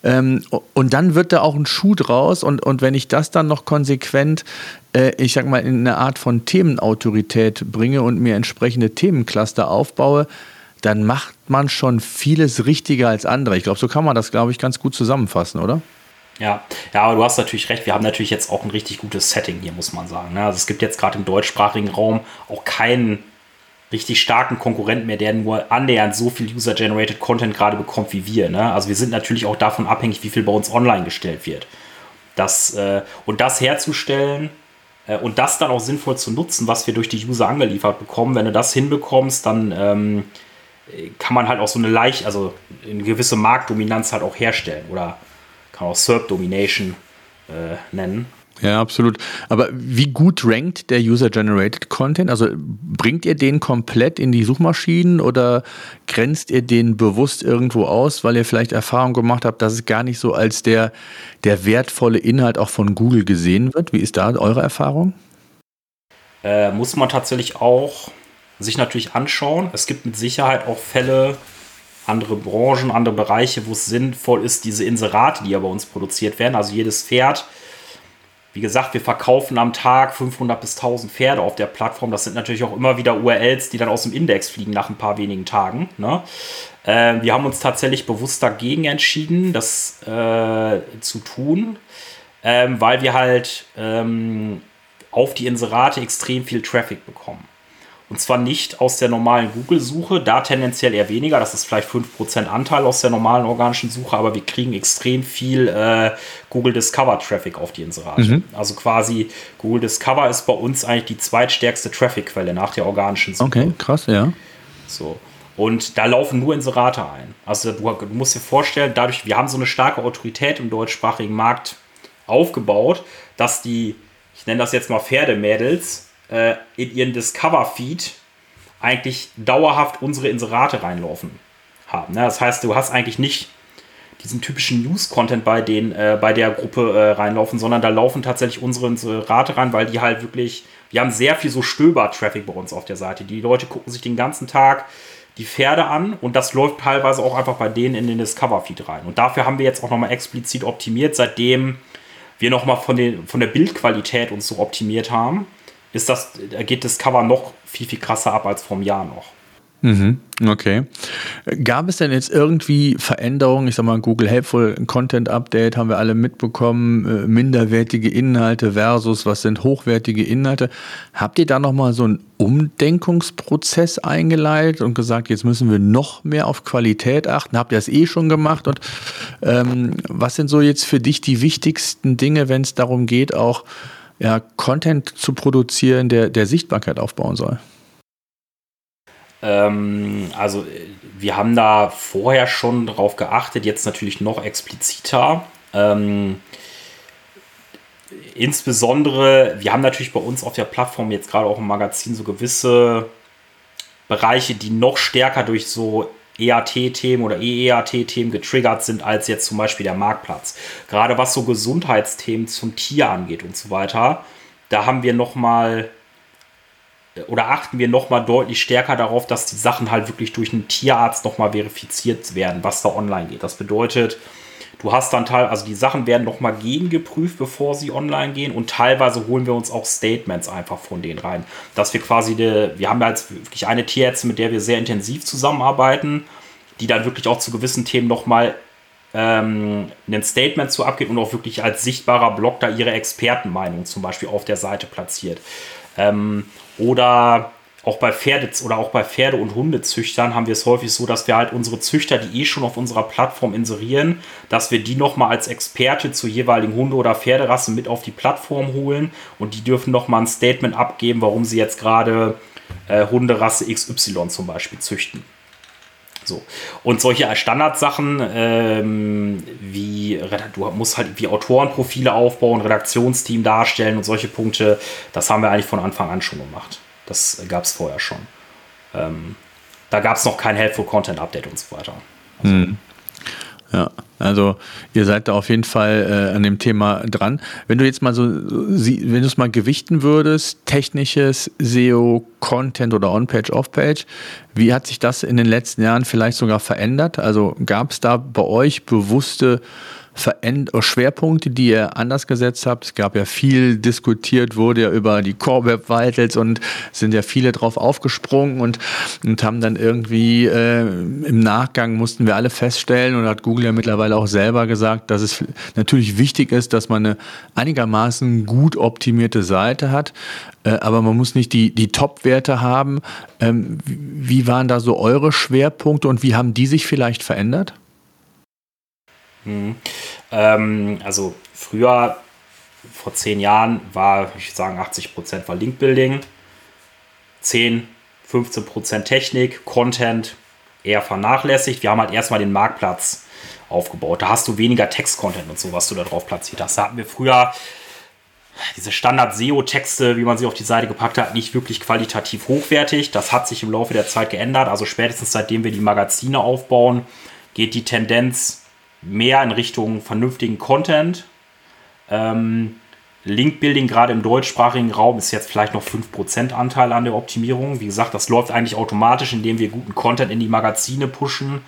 Ähm, und dann wird da auch ein Schuh draus und, und wenn ich das dann noch konsequent äh, ich sag mal, in eine Art von Themenautorität bringe und mir entsprechende Themencluster aufbaue, dann macht man schon vieles richtiger als andere. Ich glaube, so kann man das, glaube ich, ganz gut zusammenfassen, oder? Ja, ja, aber du hast natürlich recht. Wir haben natürlich jetzt auch ein richtig gutes Setting hier, muss man sagen. Ne? Also es gibt jetzt gerade im deutschsprachigen Raum auch keinen richtig starken Konkurrenten mehr, der nur annähernd so viel User-Generated Content gerade bekommt wie wir. Ne? Also wir sind natürlich auch davon abhängig, wie viel bei uns online gestellt wird. Das, äh, und das herzustellen äh, und das dann auch sinnvoll zu nutzen, was wir durch die User angeliefert bekommen, wenn du das hinbekommst, dann ähm, kann man halt auch so eine leicht, also eine gewisse Marktdominanz halt auch herstellen oder kann auch SERP Domination äh, nennen. Ja, absolut. Aber wie gut rankt der User-Generated Content? Also bringt ihr den komplett in die Suchmaschinen oder grenzt ihr den bewusst irgendwo aus, weil ihr vielleicht Erfahrung gemacht habt, dass es gar nicht so als der, der wertvolle Inhalt auch von Google gesehen wird? Wie ist da eure Erfahrung? Äh, muss man tatsächlich auch sich natürlich anschauen. Es gibt mit Sicherheit auch Fälle, andere Branchen, andere Bereiche, wo es sinnvoll ist, diese Inserate, die ja bei uns produziert werden, also jedes Pferd wie gesagt, wir verkaufen am Tag 500 bis 1000 Pferde auf der Plattform. Das sind natürlich auch immer wieder URLs, die dann aus dem Index fliegen nach ein paar wenigen Tagen. Ne? Äh, wir haben uns tatsächlich bewusst dagegen entschieden, das äh, zu tun, ähm, weil wir halt ähm, auf die Inserate extrem viel Traffic bekommen. Und zwar nicht aus der normalen Google-Suche, da tendenziell eher weniger. Das ist vielleicht 5% Anteil aus der normalen organischen Suche, aber wir kriegen extrem viel äh, Google Discover Traffic auf die Inserate. Mhm. Also quasi Google Discover ist bei uns eigentlich die zweitstärkste Traffic-Quelle nach der organischen Suche. Okay, krass, ja. So. Und da laufen nur Inserate ein. Also du, du musst dir vorstellen, dadurch, wir haben so eine starke Autorität im deutschsprachigen Markt aufgebaut, dass die, ich nenne das jetzt mal Pferdemädels, äh, in ihren Discover-Feed eigentlich dauerhaft unsere Inserate reinlaufen haben. Ne? Das heißt, du hast eigentlich nicht diesen typischen News-Content bei, äh, bei der Gruppe äh, reinlaufen, sondern da laufen tatsächlich unsere Inserate rein, weil die halt wirklich, wir haben sehr viel so Stöber-Traffic bei uns auf der Seite. Die Leute gucken sich den ganzen Tag die Pferde an und das läuft teilweise auch einfach bei denen in den Discover-Feed rein. Und dafür haben wir jetzt auch nochmal explizit optimiert, seitdem wir nochmal von, von der Bildqualität uns so optimiert haben ist das, geht das Cover noch viel, viel krasser ab als vom Jahr noch. Mhm, okay. Gab es denn jetzt irgendwie Veränderungen? Ich sag mal, Google Helpful Content Update haben wir alle mitbekommen, äh, minderwertige Inhalte versus was sind hochwertige Inhalte. Habt ihr da nochmal so einen Umdenkungsprozess eingeleitet und gesagt, jetzt müssen wir noch mehr auf Qualität achten? Habt ihr das eh schon gemacht? Und ähm, was sind so jetzt für dich die wichtigsten Dinge, wenn es darum geht, auch ja, Content zu produzieren, der, der Sichtbarkeit aufbauen soll? Ähm, also wir haben da vorher schon drauf geachtet, jetzt natürlich noch expliziter. Ähm, insbesondere, wir haben natürlich bei uns auf der Plattform jetzt gerade auch im Magazin so gewisse Bereiche, die noch stärker durch so EAT-Themen oder EEAT-Themen getriggert sind als jetzt zum Beispiel der Marktplatz. Gerade was so Gesundheitsthemen zum Tier angeht und so weiter, da haben wir noch mal oder achten wir noch mal deutlich stärker darauf, dass die Sachen halt wirklich durch einen Tierarzt noch mal verifiziert werden, was da online geht. Das bedeutet, du hast dann teil, also die Sachen werden noch mal gegengeprüft, bevor sie online gehen und teilweise holen wir uns auch Statements einfach von denen rein, dass wir quasi, de, wir haben da jetzt wirklich eine Tierärztin, mit der wir sehr intensiv zusammenarbeiten, die dann wirklich auch zu gewissen Themen noch mal ähm, ein Statement zu abgibt und auch wirklich als sichtbarer Blog da ihre Expertenmeinung zum Beispiel auf der Seite platziert. Ähm, oder auch bei Pferde oder auch bei Pferde- und Hundezüchtern haben wir es häufig so, dass wir halt unsere Züchter, die eh schon auf unserer Plattform inserieren, dass wir die nochmal als Experte zur jeweiligen Hunde- oder Pferderasse mit auf die Plattform holen und die dürfen nochmal ein Statement abgeben, warum sie jetzt gerade äh, Hunderasse XY zum Beispiel züchten. So. Und solche Standardsachen, ähm, wie du musst halt wie Autorenprofile aufbauen, Redaktionsteam darstellen und solche Punkte, das haben wir eigentlich von Anfang an schon gemacht. Das gab es vorher schon. Ähm, da gab es noch kein Helpful Content Update und so weiter. Also, hm. Ja, also ihr seid da auf jeden Fall äh, an dem Thema dran. Wenn du jetzt mal so, wenn du es mal gewichten würdest, technisches SEO, Content oder On-Page, Off-Page, wie hat sich das in den letzten Jahren vielleicht sogar verändert? Also gab es da bei euch bewusste Veränd Schwerpunkte, die ihr anders gesetzt habt. Es gab ja viel diskutiert, wurde ja über die Core Web Vitals und sind ja viele drauf aufgesprungen und, und haben dann irgendwie äh, im Nachgang mussten wir alle feststellen und hat Google ja mittlerweile auch selber gesagt, dass es natürlich wichtig ist, dass man eine einigermaßen gut optimierte Seite hat, äh, aber man muss nicht die, die Top-Werte haben. Ähm, wie waren da so eure Schwerpunkte und wie haben die sich vielleicht verändert? Mhm. Ähm, also früher, vor zehn Jahren, war, ich sagen, 80% war Linkbuilding, 10, 15% Technik, Content eher vernachlässigt. Wir haben halt erstmal den Marktplatz aufgebaut. Da hast du weniger Text-Content und so, was du da drauf platziert hast. Da hatten wir früher diese Standard-SEO-Texte, wie man sie auf die Seite gepackt hat, nicht wirklich qualitativ hochwertig. Das hat sich im Laufe der Zeit geändert. Also spätestens seitdem wir die Magazine aufbauen, geht die Tendenz mehr in Richtung vernünftigen Content. Ähm, Link-Building gerade im deutschsprachigen Raum ist jetzt vielleicht noch 5% Anteil an der Optimierung. Wie gesagt, das läuft eigentlich automatisch, indem wir guten Content in die Magazine pushen,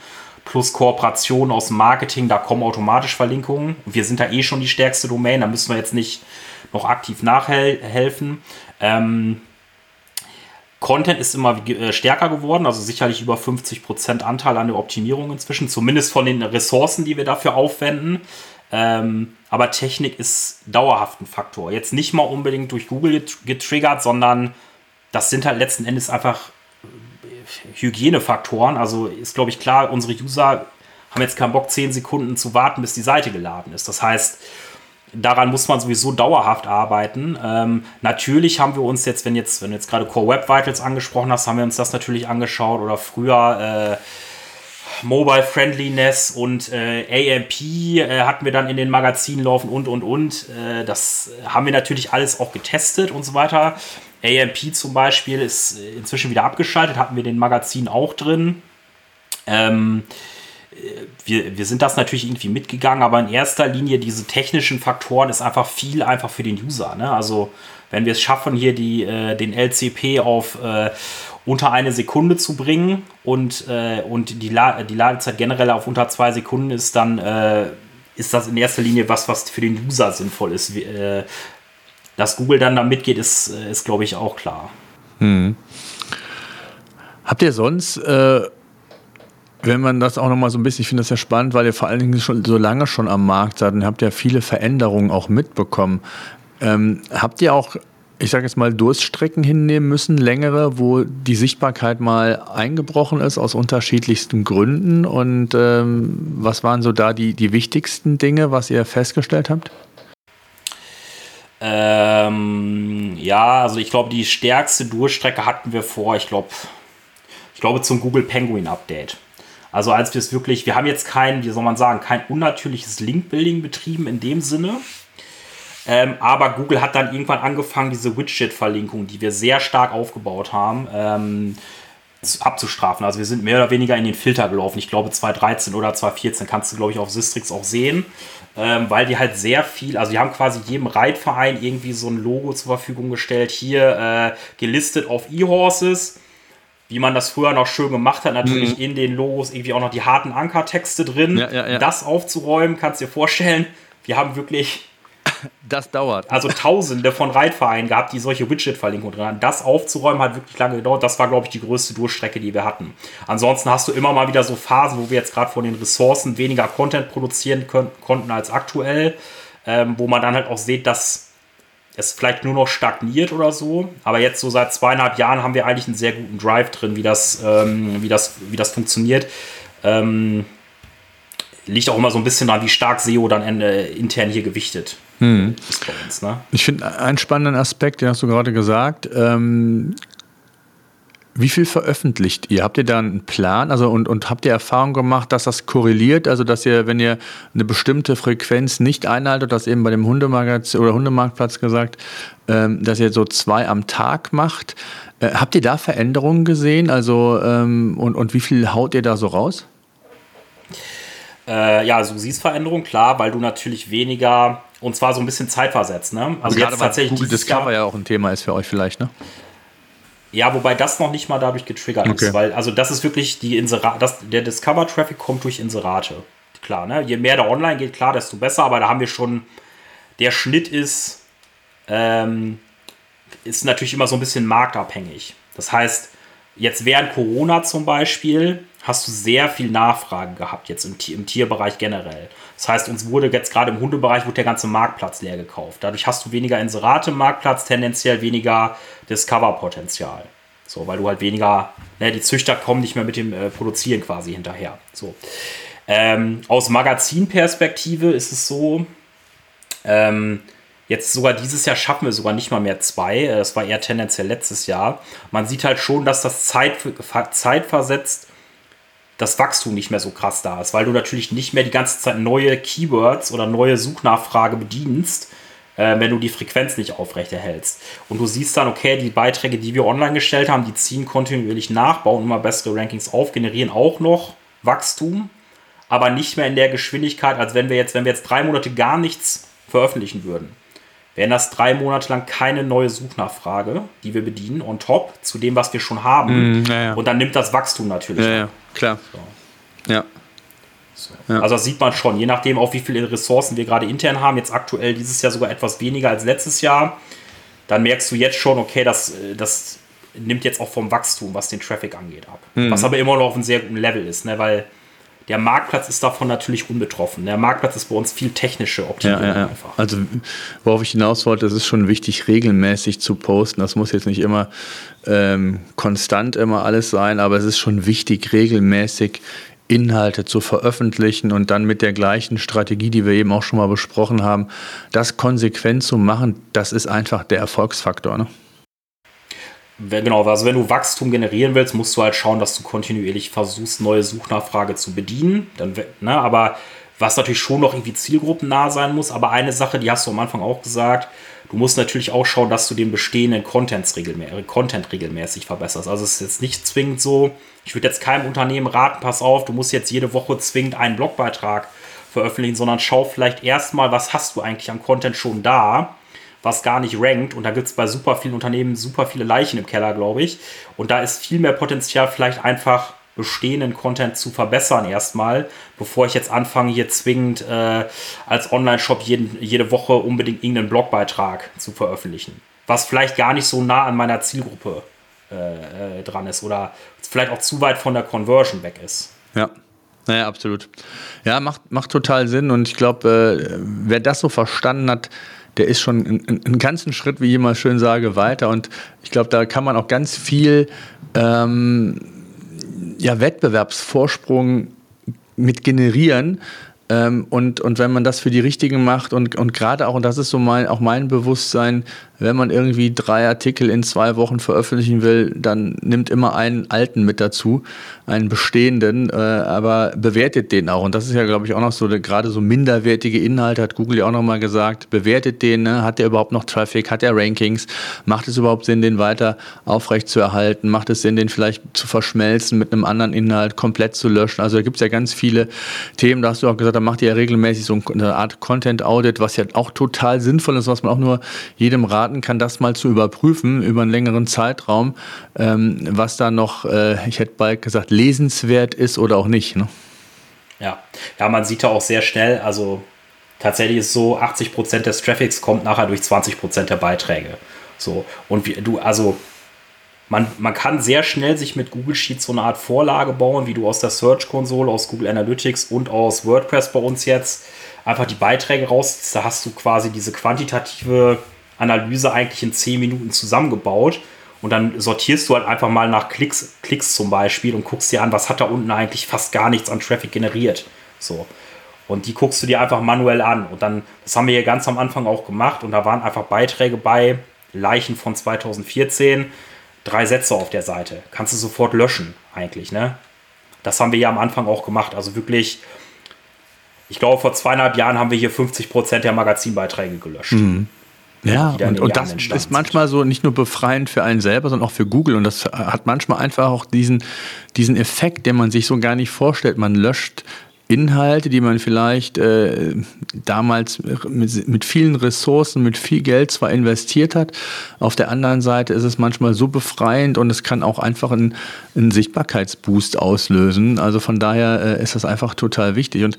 plus Kooperationen aus Marketing, da kommen automatisch Verlinkungen. Und wir sind da eh schon die stärkste Domain, da müssen wir jetzt nicht noch aktiv nachhelfen. Ähm, Content ist immer äh, stärker geworden, also sicherlich über 50% Anteil an der Optimierung inzwischen, zumindest von den Ressourcen, die wir dafür aufwenden. Ähm, aber Technik ist dauerhaft ein Faktor. Jetzt nicht mal unbedingt durch Google getriggert, sondern das sind halt letzten Endes einfach äh, Hygienefaktoren. Also ist, glaube ich, klar, unsere User haben jetzt keinen Bock, 10 Sekunden zu warten, bis die Seite geladen ist. Das heißt, daran muss man sowieso dauerhaft arbeiten. Ähm, natürlich haben wir uns jetzt, wenn jetzt, wenn jetzt gerade Core Web Vitals angesprochen hast, haben wir uns das natürlich angeschaut oder früher äh, Mobile Friendliness und äh, AMP äh, hatten wir dann in den Magazinen laufen und und und. Äh, das haben wir natürlich alles auch getestet und so weiter. AMP zum Beispiel ist inzwischen wieder abgeschaltet, hatten wir den Magazin auch drin. Ähm, wir, wir sind das natürlich irgendwie mitgegangen, aber in erster Linie diese technischen Faktoren ist einfach viel einfach für den User. Ne? Also wenn wir es schaffen, hier die, äh, den LCP auf äh, unter eine Sekunde zu bringen und, äh, und die, La die Ladezeit generell auf unter zwei Sekunden ist, dann äh, ist das in erster Linie was, was für den User sinnvoll ist. Äh, dass Google dann da mitgeht, ist, äh, ist glaube ich, auch klar. Hm. Habt ihr sonst wenn man das auch nochmal so ein bisschen, ich finde das ja spannend, weil ihr vor allen Dingen schon so lange schon am Markt seid und habt ja viele Veränderungen auch mitbekommen. Ähm, habt ihr auch, ich sage jetzt mal, Durststrecken hinnehmen müssen, längere, wo die Sichtbarkeit mal eingebrochen ist aus unterschiedlichsten Gründen? Und ähm, was waren so da die, die wichtigsten Dinge, was ihr festgestellt habt? Ähm, ja, also ich glaube, die stärkste Durchstrecke hatten wir vor, ich glaube, ich glaube zum Google Penguin Update. Also als wir es wirklich, wir haben jetzt kein, wie soll man sagen, kein unnatürliches Link-Building betrieben in dem Sinne. Ähm, aber Google hat dann irgendwann angefangen, diese Widget-Verlinkung, die wir sehr stark aufgebaut haben, ähm, abzustrafen. Also wir sind mehr oder weniger in den Filter gelaufen. Ich glaube 2013 oder 2014 kannst du, glaube ich, auf Sistrix auch sehen, ähm, weil die halt sehr viel, also die haben quasi jedem Reitverein irgendwie so ein Logo zur Verfügung gestellt. Hier äh, gelistet auf E-Horses wie man das früher noch schön gemacht hat, natürlich mhm. in den Logos irgendwie auch noch die harten Ankertexte drin. Ja, ja, ja. Das aufzuräumen, kannst du dir vorstellen, wir haben wirklich [laughs] das dauert. Also tausende von Reitvereinen gehabt, die solche Widget-Verlinkungen drin haben. Das aufzuräumen hat wirklich lange gedauert. Das war, glaube ich, die größte Durchstrecke, die wir hatten. Ansonsten hast du immer mal wieder so Phasen, wo wir jetzt gerade von den Ressourcen weniger Content produzieren können, konnten als aktuell, ähm, wo man dann halt auch sieht, dass es vielleicht nur noch stagniert oder so. Aber jetzt so seit zweieinhalb Jahren haben wir eigentlich einen sehr guten Drive drin, wie das, ähm, wie das, wie das funktioniert. Ähm, liegt auch immer so ein bisschen daran, wie stark SEO dann äh, intern hier gewichtet hm. ist bei uns. Ne? Ich finde einen spannenden Aspekt, den hast du gerade gesagt. Ähm, wie viel veröffentlicht ihr? Habt ihr da einen Plan? Also und, und habt ihr Erfahrung gemacht, dass das korreliert? Also dass ihr, wenn ihr eine bestimmte Frequenz nicht einhaltet, das eben bei dem Hundemagazin oder Hundemarktplatz gesagt, ähm, dass ihr so zwei am Tag macht. Äh, habt ihr da Veränderungen gesehen? Also ähm, und, und wie viel haut ihr da so raus? Äh, ja, also du siehst Veränderungen, klar, weil du natürlich weniger und zwar so ein bisschen zeitversetzt. Ne? Also, jetzt tatsächlich Google Discover ja auch ein Thema ist für euch vielleicht, ne? Ja, wobei das noch nicht mal dadurch getriggert okay. ist, weil also das ist wirklich die Inserate, der Discover-Traffic kommt durch Inserate. Klar, ne? Je mehr da online geht, klar, desto besser, aber da haben wir schon, der Schnitt ist, ähm, ist natürlich immer so ein bisschen marktabhängig. Das heißt, jetzt während Corona zum Beispiel hast du sehr viel Nachfrage gehabt, jetzt im, im Tierbereich generell. Das heißt, uns wurde jetzt gerade im Hundebereich wurde der ganze Marktplatz leer gekauft. Dadurch hast du weniger Inserate im Marktplatz, tendenziell weniger Discover-Potenzial. So, weil du halt weniger, ne, die Züchter kommen nicht mehr mit dem äh, Produzieren quasi hinterher. So. Ähm, aus Magazinperspektive ist es so, ähm, jetzt sogar dieses Jahr schaffen wir sogar nicht mal mehr zwei. Das war eher tendenziell letztes Jahr. Man sieht halt schon, dass das Zeit, zeitversetzt das Wachstum nicht mehr so krass da ist, weil du natürlich nicht mehr die ganze Zeit neue Keywords oder neue Suchnachfrage bedienst, äh, wenn du die Frequenz nicht aufrechterhältst. Und du siehst dann, okay, die Beiträge, die wir online gestellt haben, die ziehen kontinuierlich nach, bauen immer bessere Rankings auf, generieren auch noch Wachstum, aber nicht mehr in der Geschwindigkeit, als wenn wir jetzt, wenn wir jetzt drei Monate gar nichts veröffentlichen würden wären das drei Monate lang keine neue Suchnachfrage, die wir bedienen, on top zu dem, was wir schon haben. Mm, ja, ja. Und dann nimmt das Wachstum natürlich. Ja, ja klar. So. Ja. So. Also das sieht man schon, je nachdem, auf wie viele Ressourcen wir gerade intern haben. Jetzt aktuell dieses Jahr sogar etwas weniger als letztes Jahr. Dann merkst du jetzt schon, okay, das, das nimmt jetzt auch vom Wachstum, was den Traffic angeht, ab. Mhm. Was aber immer noch auf einem sehr guten Level ist, ne? weil der Marktplatz ist davon natürlich unbetroffen. Der Marktplatz ist bei uns viel technische Optimierung ja, ja, einfach. Also worauf ich hinaus wollte, es ist schon wichtig, regelmäßig zu posten. Das muss jetzt nicht immer ähm, konstant immer alles sein, aber es ist schon wichtig, regelmäßig Inhalte zu veröffentlichen und dann mit der gleichen Strategie, die wir eben auch schon mal besprochen haben, das konsequent zu machen, das ist einfach der Erfolgsfaktor. Ne? Genau, also wenn du Wachstum generieren willst, musst du halt schauen, dass du kontinuierlich versuchst, neue Suchnachfrage zu bedienen. Dann, ne, aber was natürlich schon noch irgendwie zielgruppennah sein muss. Aber eine Sache, die hast du am Anfang auch gesagt, du musst natürlich auch schauen, dass du den bestehenden Contents regelmäßig, Content regelmäßig verbesserst. Also es ist jetzt nicht zwingend so, ich würde jetzt keinem Unternehmen raten, pass auf, du musst jetzt jede Woche zwingend einen Blogbeitrag veröffentlichen, sondern schau vielleicht erstmal, was hast du eigentlich am Content schon da was gar nicht rankt. Und da gibt es bei super vielen Unternehmen super viele Leichen im Keller, glaube ich. Und da ist viel mehr Potenzial, vielleicht einfach bestehenden Content zu verbessern erstmal, bevor ich jetzt anfange, hier zwingend äh, als Online-Shop jede Woche unbedingt irgendeinen Blogbeitrag zu veröffentlichen. Was vielleicht gar nicht so nah an meiner Zielgruppe äh, äh, dran ist oder vielleicht auch zu weit von der Conversion weg ist. Ja. Naja, absolut. Ja, macht, macht total Sinn und ich glaube, äh, wer das so verstanden hat, der ist schon einen, einen ganzen Schritt, wie ich immer schön sage, weiter. Und ich glaube, da kann man auch ganz viel ähm, ja, Wettbewerbsvorsprung mit generieren. Ähm, und, und wenn man das für die Richtigen macht und, und gerade auch, und das ist so mein, auch mein Bewusstsein, wenn man irgendwie drei Artikel in zwei Wochen veröffentlichen will, dann nimmt immer einen alten mit dazu, einen bestehenden, äh, aber bewertet den auch. Und das ist ja, glaube ich, auch noch so, gerade so minderwertige Inhalte, hat Google ja auch nochmal gesagt, bewertet den, ne? hat der überhaupt noch Traffic, hat der Rankings, macht es überhaupt Sinn, den weiter aufrecht zu erhalten, macht es Sinn, den vielleicht zu verschmelzen mit einem anderen Inhalt, komplett zu löschen. Also da gibt es ja ganz viele Themen, da hast du auch gesagt, da macht ihr ja regelmäßig so eine Art Content-Audit, was ja auch total sinnvoll ist, was man auch nur jedem raten kann, das mal zu überprüfen über einen längeren Zeitraum, ähm, was da noch, äh, ich hätte bald gesagt, lesenswert ist oder auch nicht. Ne? Ja. ja, man sieht da auch sehr schnell, also tatsächlich ist so, 80% des Traffics kommt nachher durch 20% der Beiträge. So, und wie, du, also man, man kann sehr schnell sich mit Google Sheets so eine Art Vorlage bauen, wie du aus der Search-Konsole, aus Google Analytics und aus WordPress bei uns jetzt einfach die Beiträge raus. Da hast du quasi diese quantitative Analyse eigentlich in 10 Minuten zusammengebaut. Und dann sortierst du halt einfach mal nach Klicks, Klicks zum Beispiel und guckst dir an, was hat da unten eigentlich fast gar nichts an Traffic generiert. So. Und die guckst du dir einfach manuell an. Und dann, das haben wir hier ganz am Anfang auch gemacht. Und da waren einfach Beiträge bei, Leichen von 2014, drei Sätze auf der Seite. Kannst du sofort löschen, eigentlich, ne? Das haben wir ja am Anfang auch gemacht. Also wirklich, ich glaube, vor zweieinhalb Jahren haben wir hier 50 Prozent der Magazinbeiträge gelöscht. Mhm. Ja, und, und das ist manchmal so nicht nur befreiend für einen selber, sondern auch für Google. Und das hat manchmal einfach auch diesen, diesen Effekt, den man sich so gar nicht vorstellt. Man löscht Inhalte, die man vielleicht äh, damals mit, mit, vielen Ressourcen, mit viel Geld zwar investiert hat, auf der anderen Seite ist es manchmal so befreiend und es kann auch einfach einen, einen Sichtbarkeitsboost auslösen. Also von daher äh, ist das einfach total wichtig. Und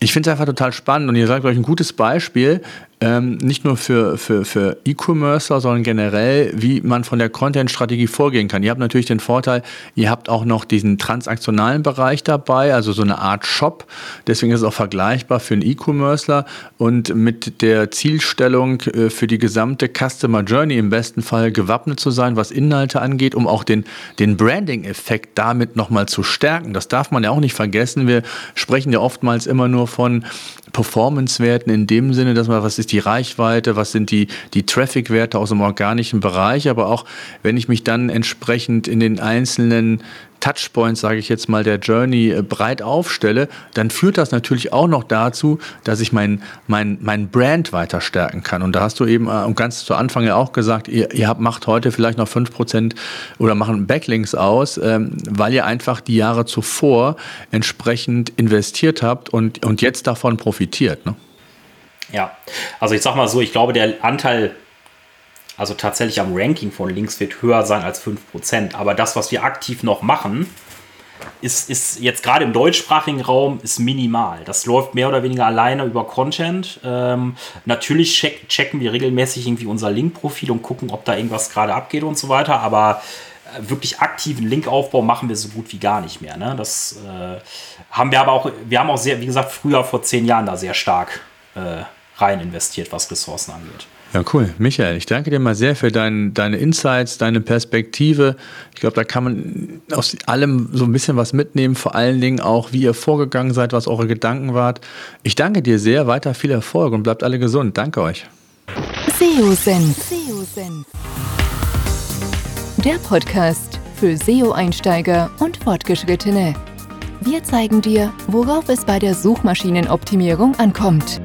ich finde es einfach total spannend und ihr sagt euch ein gutes Beispiel, ähm, nicht nur für, für, für E-Commercer, sondern generell, wie man von der Content-Strategie vorgehen kann. Ihr habt natürlich den Vorteil, ihr habt auch noch diesen transaktionalen Bereich dabei, also so eine Art Shop. Deswegen ist es auch vergleichbar für einen E-Commercer und mit der Zielstellung äh, für die gesamte Customer Journey im besten Fall gewappnet zu sein, was Inhalte angeht, um auch den, den Branding-Effekt damit nochmal zu stärken. Das darf man ja auch nicht vergessen. Wir sprechen ja oftmals immer nur von Performance-Werten in dem Sinne, dass man, was ist die Reichweite, was sind die, die Traffic-Werte aus dem organischen Bereich, aber auch wenn ich mich dann entsprechend in den einzelnen Touchpoints, sage ich jetzt mal, der Journey äh, breit aufstelle, dann führt das natürlich auch noch dazu, dass ich mein, mein, mein Brand weiter stärken kann. Und da hast du eben äh, ganz zu Anfang ja auch gesagt, ihr, ihr habt, macht heute vielleicht noch 5% oder machen Backlinks aus, ähm, weil ihr einfach die Jahre zuvor entsprechend investiert habt und, und jetzt davon profitiert. Ne? Ja, also ich sag mal so, ich glaube, der Anteil also tatsächlich am Ranking von Links wird höher sein als 5%. Aber das, was wir aktiv noch machen, ist, ist jetzt gerade im deutschsprachigen Raum ist minimal. Das läuft mehr oder weniger alleine über Content. Ähm, natürlich check, checken wir regelmäßig irgendwie unser Link-Profil und gucken, ob da irgendwas gerade abgeht und so weiter. Aber äh, wirklich aktiven Linkaufbau machen wir so gut wie gar nicht mehr. Ne? Das äh, haben wir aber auch, wir haben auch sehr, wie gesagt, früher vor zehn Jahren da sehr stark äh, rein investiert, was Ressourcen angeht. Ja, cool. Michael, ich danke dir mal sehr für dein, deine Insights, deine Perspektive. Ich glaube, da kann man aus allem so ein bisschen was mitnehmen, vor allen Dingen auch, wie ihr vorgegangen seid, was eure Gedanken wart. Ich danke dir sehr, weiter viel Erfolg und bleibt alle gesund. Danke euch. SEO-Senf. Der Podcast für SEO-Einsteiger und Fortgeschrittene. Wir zeigen dir, worauf es bei der Suchmaschinenoptimierung ankommt.